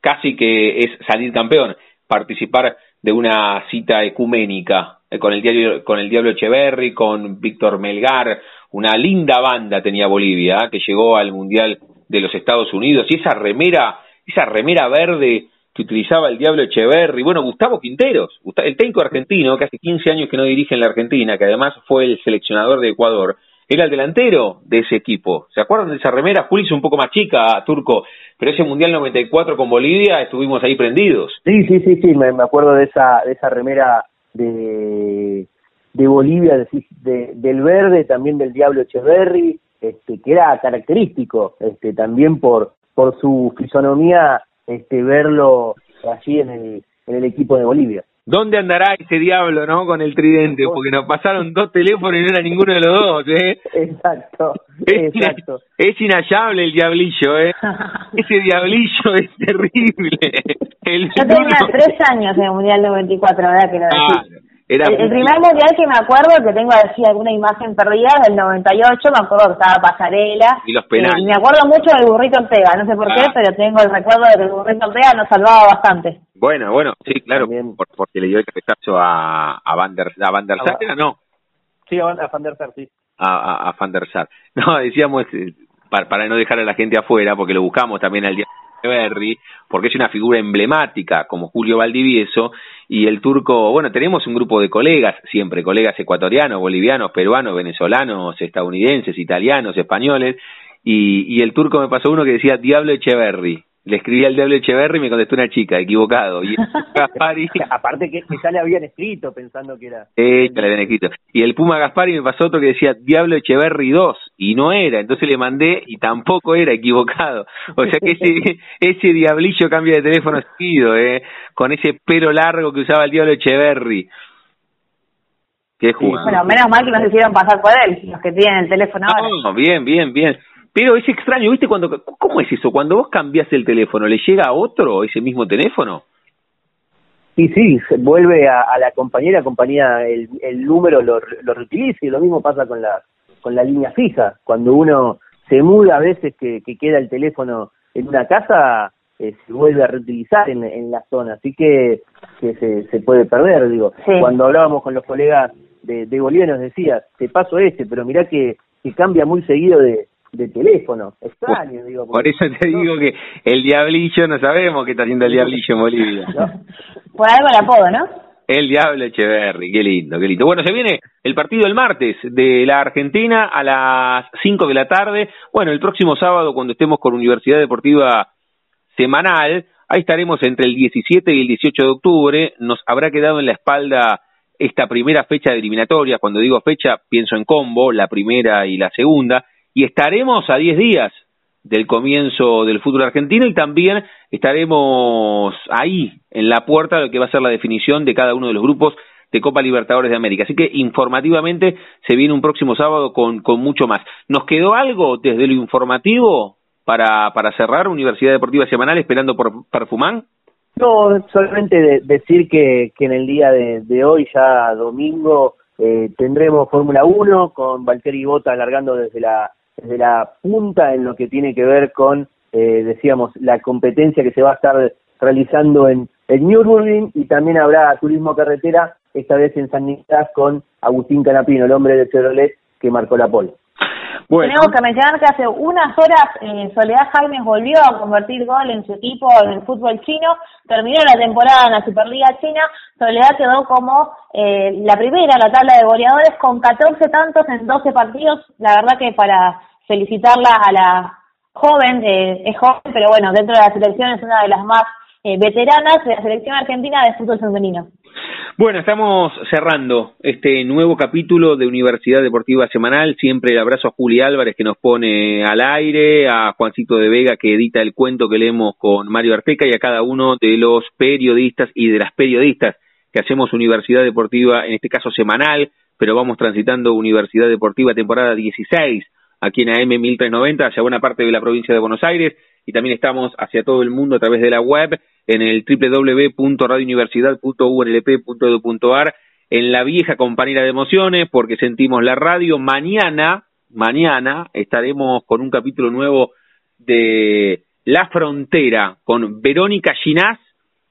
casi que es salir campeón, participar de una cita ecuménica eh, con el con el Diablo Echeverry, con Víctor Melgar, una linda banda tenía Bolivia, ¿eh? que llegó al mundial de los Estados Unidos y esa remera, esa remera verde que utilizaba el Diablo Echeverry, bueno, Gustavo Quinteros, el técnico argentino, que hace 15 años que no dirige en la Argentina, que además fue el seleccionador de Ecuador, era el delantero de ese equipo. ¿Se acuerdan de esa remera? Juli es un poco más chica, Turco, pero ese Mundial 94 con Bolivia estuvimos ahí prendidos. Sí, sí, sí, sí, me, me acuerdo de esa, de esa remera de, de Bolivia, de- de- del verde, también del Diablo Echeverry, este, que era característico, este, también por, por su fisonomía, este, verlo allí en el, en el equipo de Bolivia. ¿Dónde andará ese diablo, no? Con el tridente, porque nos pasaron dos teléfonos y no era ninguno de los dos, ¿eh? Exacto, Es, exacto. es inhallable el diablillo, ¿eh? Ese diablillo es terrible. El Yo tenía tres años en el Mundial 94, ¿verdad? Que lo Ah, decís. Era el, el primer mundial que me acuerdo, que tengo así alguna imagen perdida, del 98, me acuerdo que estaba Pasarela. y los Eh, penales. y me acuerdo mucho del burrito Ortega, no sé por qué, Ah. pero tengo el recuerdo de que el burrito Ortega nos salvaba bastante. Bueno, bueno, sí, claro, por- porque le dio el cabezazo a, a Van der, a Van der Sar, no, Sí, a Van der Sar, sí. a, a, a Van der Sar. No, decíamos, eh, para, para no dejar a la gente afuera, porque lo buscamos también al día Berry, porque es una figura emblemática como Julio Valdivieso, y el turco, bueno, tenemos un grupo de colegas, siempre colegas ecuatorianos, bolivianos, peruanos, venezolanos, estadounidenses, italianos, españoles, y, y el turco me pasó uno que decía Diablo Echeverry. Le escribí al Diablo Echeverry y me contestó una chica, equivocado. Y Gaspari, Aparte que, que ya le habían escrito pensando que era... eh, ya le habían escrito. Y el Puma Gaspari me pasó otro que decía Diablo Echeverry 2 y no era, entonces le mandé y tampoco era equivocado. O sea que ese, ese diablillo cambia de teléfono seguido, eh, con ese pelo largo que usaba el Diablo Echeverry. Qué. Bueno, menos mal que nos hicieron pasar por él, los que tienen el teléfono ahora. No, bien, bien, bien. Pero es extraño, ¿viste? cuando ¿Cómo es eso? Cuando vos cambias el teléfono, ¿le llega a otro ese mismo teléfono? Sí, sí, se vuelve a, a la compañera, la compañía el, el número lo, lo reutiliza y lo mismo pasa con la con la línea fija. Cuando uno se muda a veces que, que queda el teléfono en una casa, eh, se vuelve a reutilizar en, en la zona, así que, que se, se puede perder, digo. Sí. Cuando hablábamos con los colegas de, de Bolivia nos decía, te paso este, pero mirá que, que cambia muy seguido de, de teléfono. Extraño, digo. Por eso te digo que el diablillo, no sabemos qué está haciendo el diablillo en Bolivia. Por algo el apodo, ¿no? El Diablo Echeverry, qué lindo, qué lindo. Bueno, se viene el partido el martes de la Argentina a las 5 de la tarde. Bueno, el próximo sábado, cuando estemos con Universidad Deportiva Semanal, ahí estaremos entre el 17 y el 18 de octubre. Nos habrá quedado en la espalda esta primera fecha de eliminatoria. Cuando digo fecha, pienso en combo, la primera y la segunda. Y estaremos a 10 días del comienzo del fútbol argentino y también estaremos ahí en la puerta de lo que va a ser la definición de cada uno de los grupos de Copa Libertadores de América. Así que informativamente se viene un próximo sábado con, con mucho más. ¿Nos quedó algo desde lo informativo para, para cerrar Universidad Deportiva Semanal esperando por Perfumán? No, solamente decir que, que en el día de, hoy, ya domingo, eh, tendremos Fórmula 1 con Valtteri Bota alargando desde la desde la punta en lo que tiene que ver con, eh, decíamos, la competencia que se va a estar realizando en el Nürburgring y también habrá turismo carretera, esta vez en San Nicolás con Agustín Canapino, el hombre de Chevrolet que marcó la pole. Tenemos que mencionar que hace unas horas eh, Soledad Jaimes volvió a convertir gol en su equipo en el fútbol chino, terminó la temporada en la Superliga China, Soledad quedó como eh, la primera en la tabla de goleadores con 14 tantos en 12 partidos, la verdad que para felicitarla a la joven, eh, es joven, pero bueno, dentro de la selección es una de las más eh, veteranas de la selección argentina de fútbol femenino. Bueno, estamos cerrando este nuevo capítulo de Universidad Deportiva Semanal. Siempre el abrazo a Juli Álvarez que nos pone al aire, a Juancito de Vega que edita el cuento que leemos con Mario Arteca y a cada uno de los periodistas y de las periodistas que hacemos Universidad Deportiva, en este caso semanal, pero vamos transitando Universidad Deportiva temporada 16 aquí en AM 1390 hacia buena parte de la provincia de Buenos Aires y también estamos hacia todo el mundo a través de la web en el www.radiouniversidad.unlp.edu.ar en la vieja compañera de emociones porque sentimos la radio. Mañana, mañana estaremos con un capítulo nuevo de La Frontera con Verónica Ginás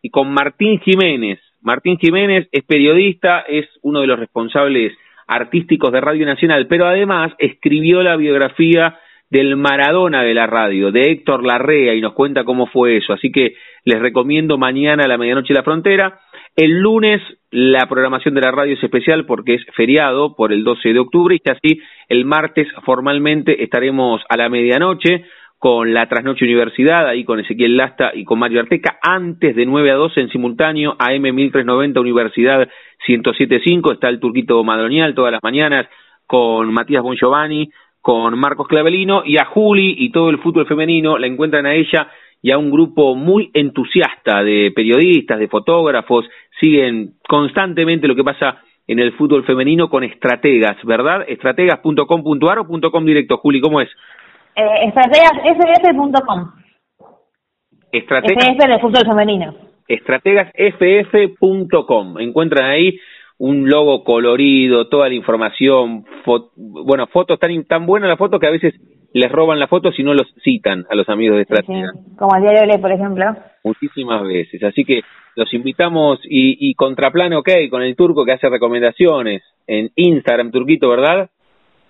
y con Martín Jiménez. Martín Jiménez es periodista, es uno de los responsables artísticos de Radio Nacional, pero además escribió la biografía del Maradona de la radio, de Héctor Larrea, y nos cuenta cómo fue eso. Así que les recomiendo mañana a la medianoche la frontera. El lunes la programación de la radio es especial porque es feriado por el 12 de octubre y así el martes formalmente estaremos a la medianoche con la Trasnoche Universidad, ahí con Ezequiel Lasta y con Mario Arteca, antes de 9 a 12 en simultáneo, AM 1390 Universidad 1075, está el Turquito Madronial todas las mañanas con Matías Bongiovanni, con Marcos Clavelino y a Juli y todo el fútbol femenino, la encuentran a ella y a un grupo muy entusiasta de periodistas, de fotógrafos, siguen constantemente lo que pasa en el fútbol femenino con estrategas, ¿verdad? Estrategas.com.ar o .com directo, Juli, ¿cómo es? Eh, estrategasff.com. Estrategas. FF de fútbol femenino. Estrategasff.com. Encuentran ahí un logo colorido, toda la información, bueno, fotos tan, tan buenas las fotos que a veces les roban la foto si no los citan a los amigos de Estrategas. Como el diario Le, por ejemplo. Muchísimas veces. Así que los invitamos y, y Contraplano OK con el turco que hace recomendaciones en Instagram, Turquito, ¿verdad?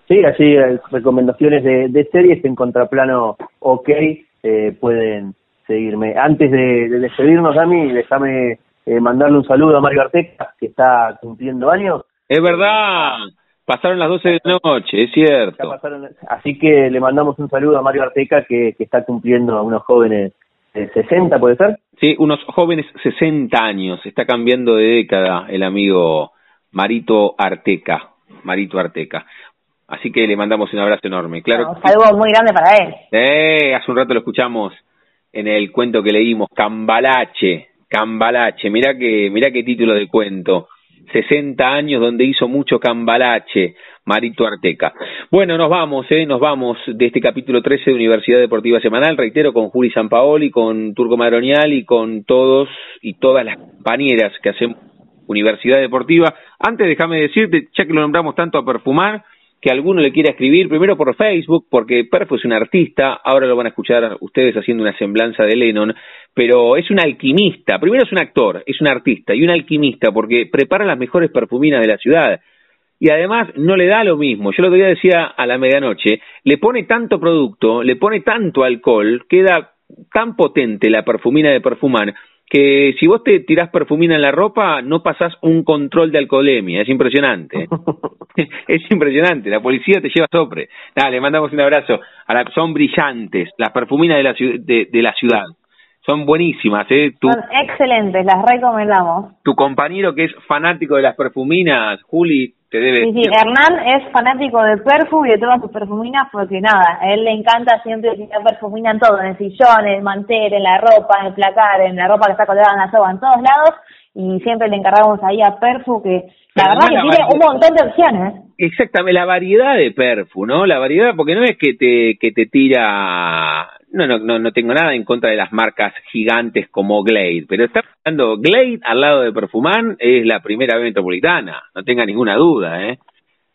Sí, así recomendaciones de, de series en contraplano OK eh, pueden seguirme. Antes de, de despedirnos, Dami, déjame eh, mandarle un saludo a Mario Arteca, que está cumpliendo años. Es verdad, pasaron las 12 de la noche, es cierto. así que le mandamos un saludo a Mario Arteca, que, que está cumpliendo a unos jóvenes de 60, ¿puede ser? Sí, unos jóvenes 60 años, está cambiando de década el amigo Marito Arteca. Marito Arteca. Así que le mandamos un abrazo enorme. Claro. un saludo muy grande para él. Eh, hace un rato lo escuchamos en el cuento que leímos, Cambalache. Cambalache, mira que, mira qué título de cuento. 60 años donde hizo mucho cambalache, Marito Arteca. Bueno, nos vamos, eh, nos vamos de este capítulo 13 de Universidad Deportiva Semanal, reitero, con Juli Sampaoli, con Turco Madronial y con todos y todas las compañeras que hacemos Universidad Deportiva. Antes déjame decirte, ya que lo nombramos tanto a perfumar, que alguno le quiera escribir, primero por Facebook, porque Perfo es un artista, ahora lo van a escuchar ustedes haciendo una semblanza de Lennon, pero es un alquimista, primero es un actor, es un artista y un alquimista, porque prepara las mejores perfuminas de la ciudad. Y además no le da lo mismo, yo lo que decía a la medianoche, le pone tanto producto, le pone tanto alcohol, queda tan potente la perfumina de Perfumar, que si vos te tirás perfumina en la ropa, no pasás un control de alcoholemia. Es impresionante. es impresionante. La policía te lleva sopre. Dale, le mandamos un abrazo. A la, son brillantes, las perfuminas de la, de, de la ciudad. Son buenísimas, ¿eh? Son excelentes, las recomendamos. Tu compañero que es fanático de las perfuminas, Juli, debe... Sí, sí, Hernán es fanático de Perfu y de todas sus perfuminas porque nada, a él le encanta siempre tirar perfumina en todo, en el sillón, en el mantel, en la ropa, en el placar, en la ropa que está colgada en la soba, en todos lados y siempre le encargamos ahí a Perfu que la verdad que tiene un montón de opciones. Exactamente, la variedad de Perfu, ¿no? La variedad, porque no es que te, que te tira no, no, no, no tengo nada en contra de las marcas gigantes como Glade, pero está hablando Glade al lado de Perfumán es la primera vez metropolitana, no tenga ninguna duda, ¿eh?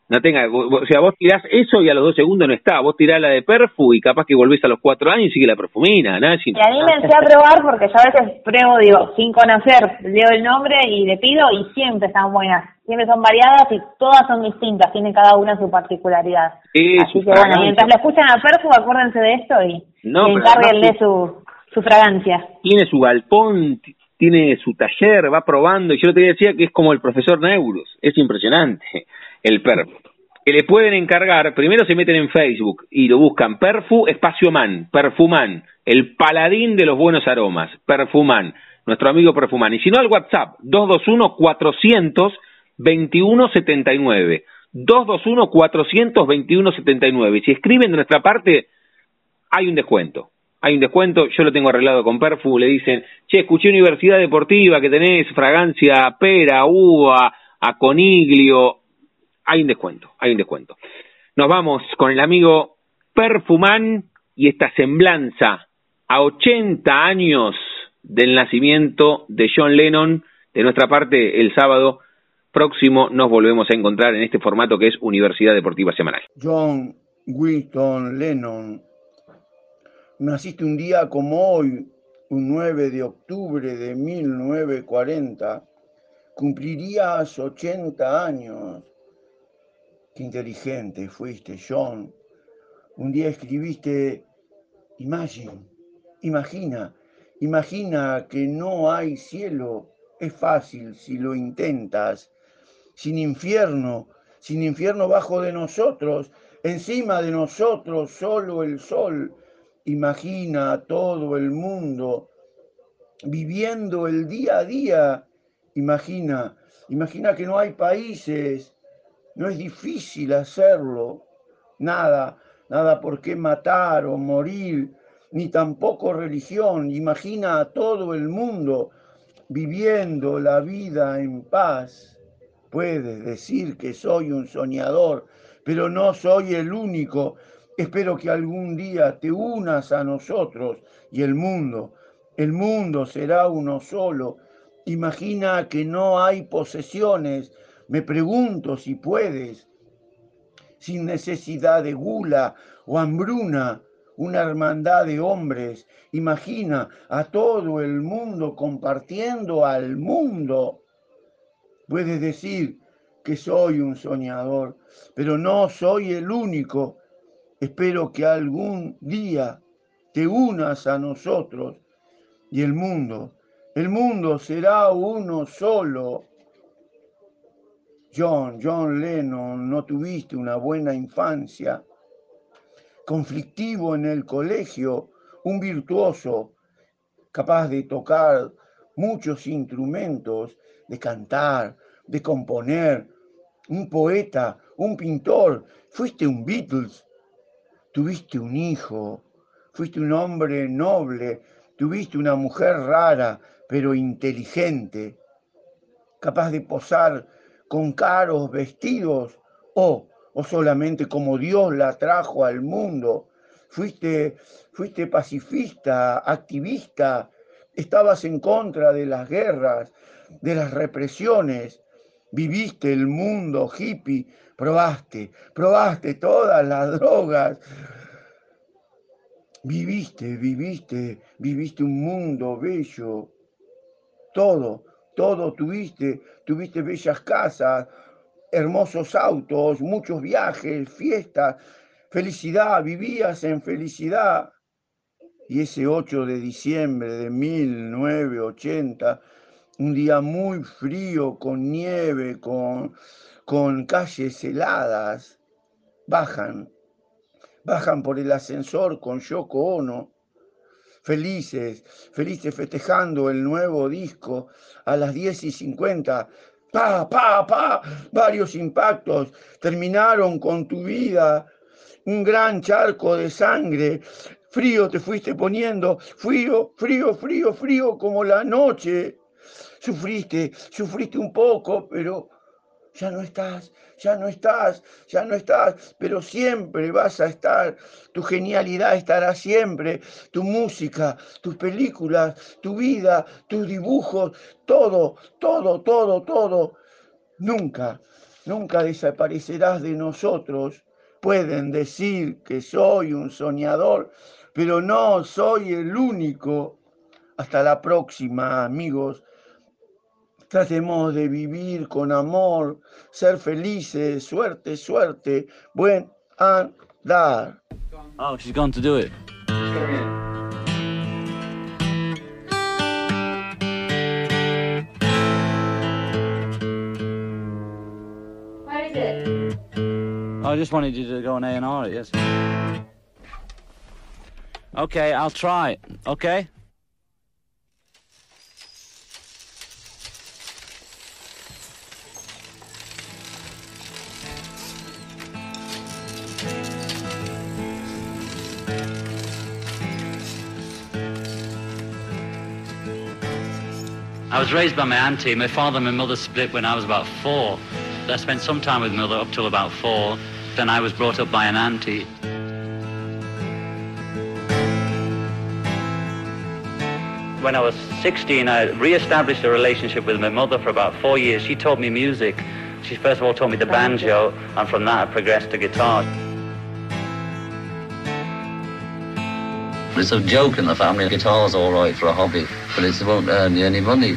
No tenga, o sea, vos tirás eso y a los dos segundos no está. Vos tirás la de Perfu y capaz que volvés a los cuatro años y sigue la perfumina, ¿no? Y anímense a probar porque yo a veces pruebo, digo, sin conocer, leo el nombre y le pido y siempre están buenas. Siempre son variadas y todas son distintas, tienen cada una su particularidad. Así que bueno, mientras le escuchan a Perfu, acuérdense de esto y, no, encárguenle su, su fragancia. Tiene su galpón, tiene su taller, va probando. Y yo te decía que es como el profesor Neurus, es impresionante el Perfu. Que le pueden encargar, primero se meten en Facebook y lo buscan Perfu Espacio Man, Perfuman, el paladín de los buenos aromas, Perfuman, nuestro amigo Perfuman. Y si no, al WhatsApp, 221-400-2179. 221-400-2179. Y si escriben de nuestra parte, hay un descuento. Hay un descuento, yo lo tengo arreglado con Perfu, le dicen, che, escuché Universidad Deportiva que tenés fragancia pera, uva, a coniglio, hay un descuento, hay un descuento. Nos vamos con el amigo Perfumán y esta semblanza a 80 años del nacimiento de John Lennon. De nuestra parte, el sábado próximo nos volvemos a encontrar en este formato que es Universidad Deportiva Semanal. John Winston Lennon, naciste un día como hoy, un 9 de octubre de 1940, cumplirías 80 años Qué inteligente fuiste, John. Un día escribiste, Imagine, imagina, imagina que no hay cielo. Es fácil si lo intentas. Sin infierno, sin infierno bajo de nosotros, encima de nosotros solo el sol. Imagina a todo el mundo viviendo el día a día. Imagina, imagina que no hay países, no es difícil hacerlo. Nada, nada por qué matar o morir, ni tampoco religión. Imagina a todo el mundo viviendo la vida en paz. Puedes decir que soy un soñador, pero no soy el único. Espero que algún día te unas a nosotros y el mundo. El mundo será uno solo. Imagina que no hay posesiones, me pregunto si puedes, sin necesidad de gula o hambruna, una hermandad de hombres. Imagina a todo el mundo compartiendo al mundo. Puedes decir que soy un soñador, pero no soy el único. Espero que algún día te unas a nosotros y el mundo, el mundo será uno solo. John, John Lennon, no tuviste una buena infancia. Conflictivo en el colegio, un virtuoso, capaz de tocar muchos instrumentos, de cantar, de componer, un poeta, un pintor, fuiste un Beatles, tuviste un hijo, fuiste un hombre noble, tuviste una mujer rara, pero inteligente, capaz de posar con caros vestidos o, o solamente como Dios la trajo al mundo. Fuiste, fuiste pacifista, activista, estabas en contra de las guerras, de las represiones, viviste el mundo hippie, probaste, probaste todas las drogas, viviste, viviste, viviste un mundo bello, todo, todo tuviste, tuviste bellas casas, hermosos autos, muchos viajes, fiestas, felicidad, vivías en felicidad. Y ese 8 de diciembre de 1980, un día muy frío, con nieve, con, con calles heladas, bajan, bajan por el ascensor con Yoko Ono, felices, felices festejando el nuevo disco a las 10 y 50. Pa, pa, pa, varios impactos terminaron con tu vida, un gran charco de sangre, frío te fuiste poniendo, frío, frío, frío, frío como la noche. Sufriste, sufriste un poco, pero ya no estás, ya no estás, ya no estás, pero siempre vas a estar. Tu genialidad estará siempre, tu música, tus películas, tu vida, tus dibujos, todo, todo, todo, todo. Nunca, nunca desaparecerás de nosotros. Pueden decir que soy un soñador, pero no soy el único. Hasta la próxima, amigos. Tratemos de vivir con amor, ser felices, suerte, suerte, buen andar. Oh, she's gone to do it. Where is it? Oh, I just wanted you to go on A and R. Yes. Okay, I'll try. Okay. Was raised by my auntie. My father and my mother split when I was about four. I spent some time with my mother up till about four. Then I was brought up by an auntie. When I was 16, I re-established a relationship with my mother for about four years. She taught me music. She first of all taught me the banjo, and from that I progressed to guitar. It's a joke in the family. Guitar's all right for a hobby, but it won't earn you any money.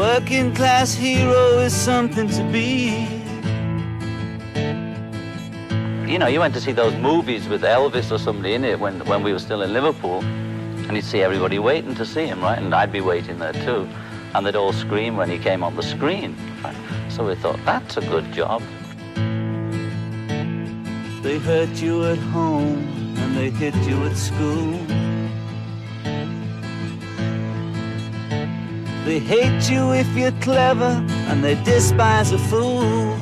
Working class hero is something to be. You know, you went to see those movies with Elvis or somebody in it when, when we were still in Liverpool, and you'd see everybody waiting to see him, right? And I'd be waiting there too. And they'd all scream when he came on the screen. Right? So we thought, that's a good job. They hurt you at home and they hit you at school. They hate you if you're clever and they despise a fool.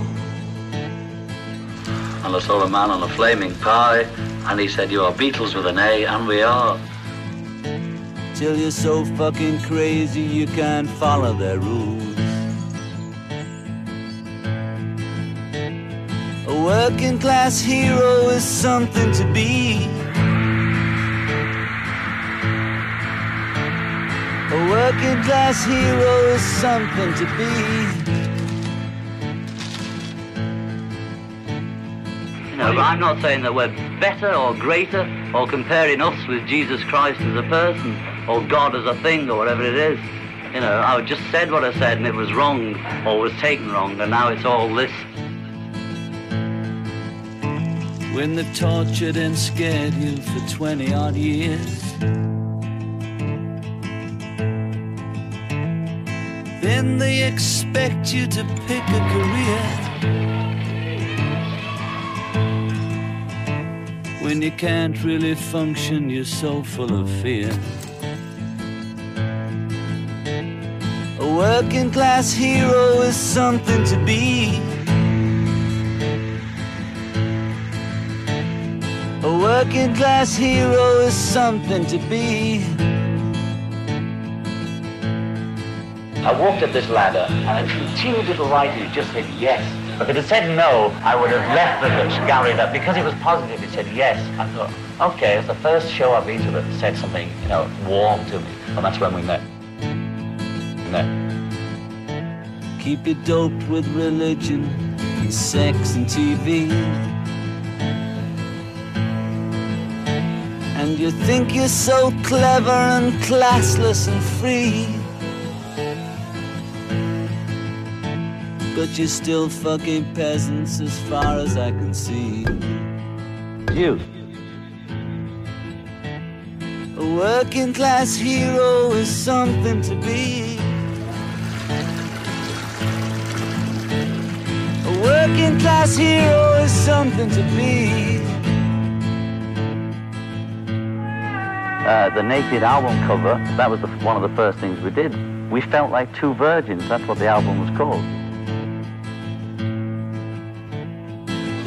And I saw a man on a flaming pie, and he said, You are Beatles with an A, and we are. Till you're so fucking crazy you can't follow their rules. A working class hero is something to be. Working class hero is something to be. You know, but I'm not saying that we're better or greater or comparing us with Jesus Christ as a person or God as a thing or whatever it is. You know, I just said what I said and it was wrong or was taken wrong and now it's all this. When they've tortured and scared you for 20 odd years. Then they expect you to pick a career. When you can't really function, you're so full of fear. A working class hero is something to be. A working class hero is something to be. I walked up this ladder and I continued little writing just said yes. If it had said no, I would have left the gallery that because it was positive, it said yes. I thought, okay, it's the first show I've been to that said something, you know, warm to me. And that's when we met. Met. Keep you doped with religion and sex and TV. And you think you're so clever and classless and free. But you're still fucking peasants as far as I can see. You. A working class hero is something to be. A working class hero is something to be. Uh, the Naked album cover, that was the, one of the first things we did. We felt like two virgins. That's what the album was called.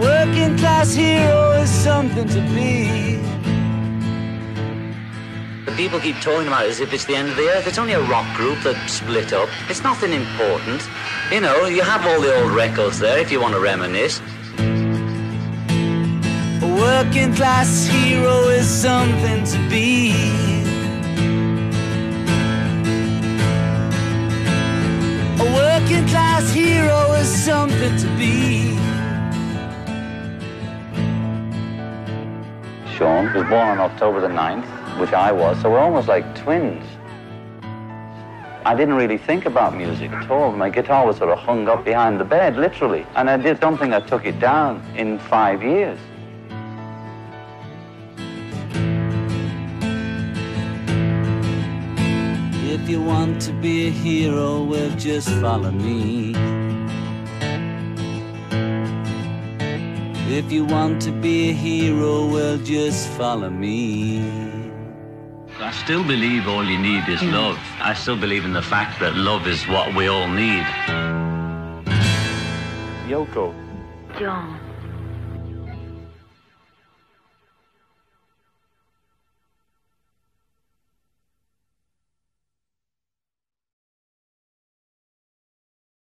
Working class hero is something to be. The people keep talking about it as if it's the end of the earth. It's only a rock group that split up. It's nothing important. You know, you have all the old records there if you want to reminisce. A working class hero is something to be. A working class hero is something to be. Sean was born on October the 9th, which I was, so we're almost like twins. I didn't really think about music at all. My guitar was sort of hung up behind the bed, literally. And I don't think I took it down in five years. If you want to be a hero, well, just follow me. If you want to be a hero, well, just follow me. I still believe all you need is mm. love. I still believe in the fact that love is what we all need. Yoko. John.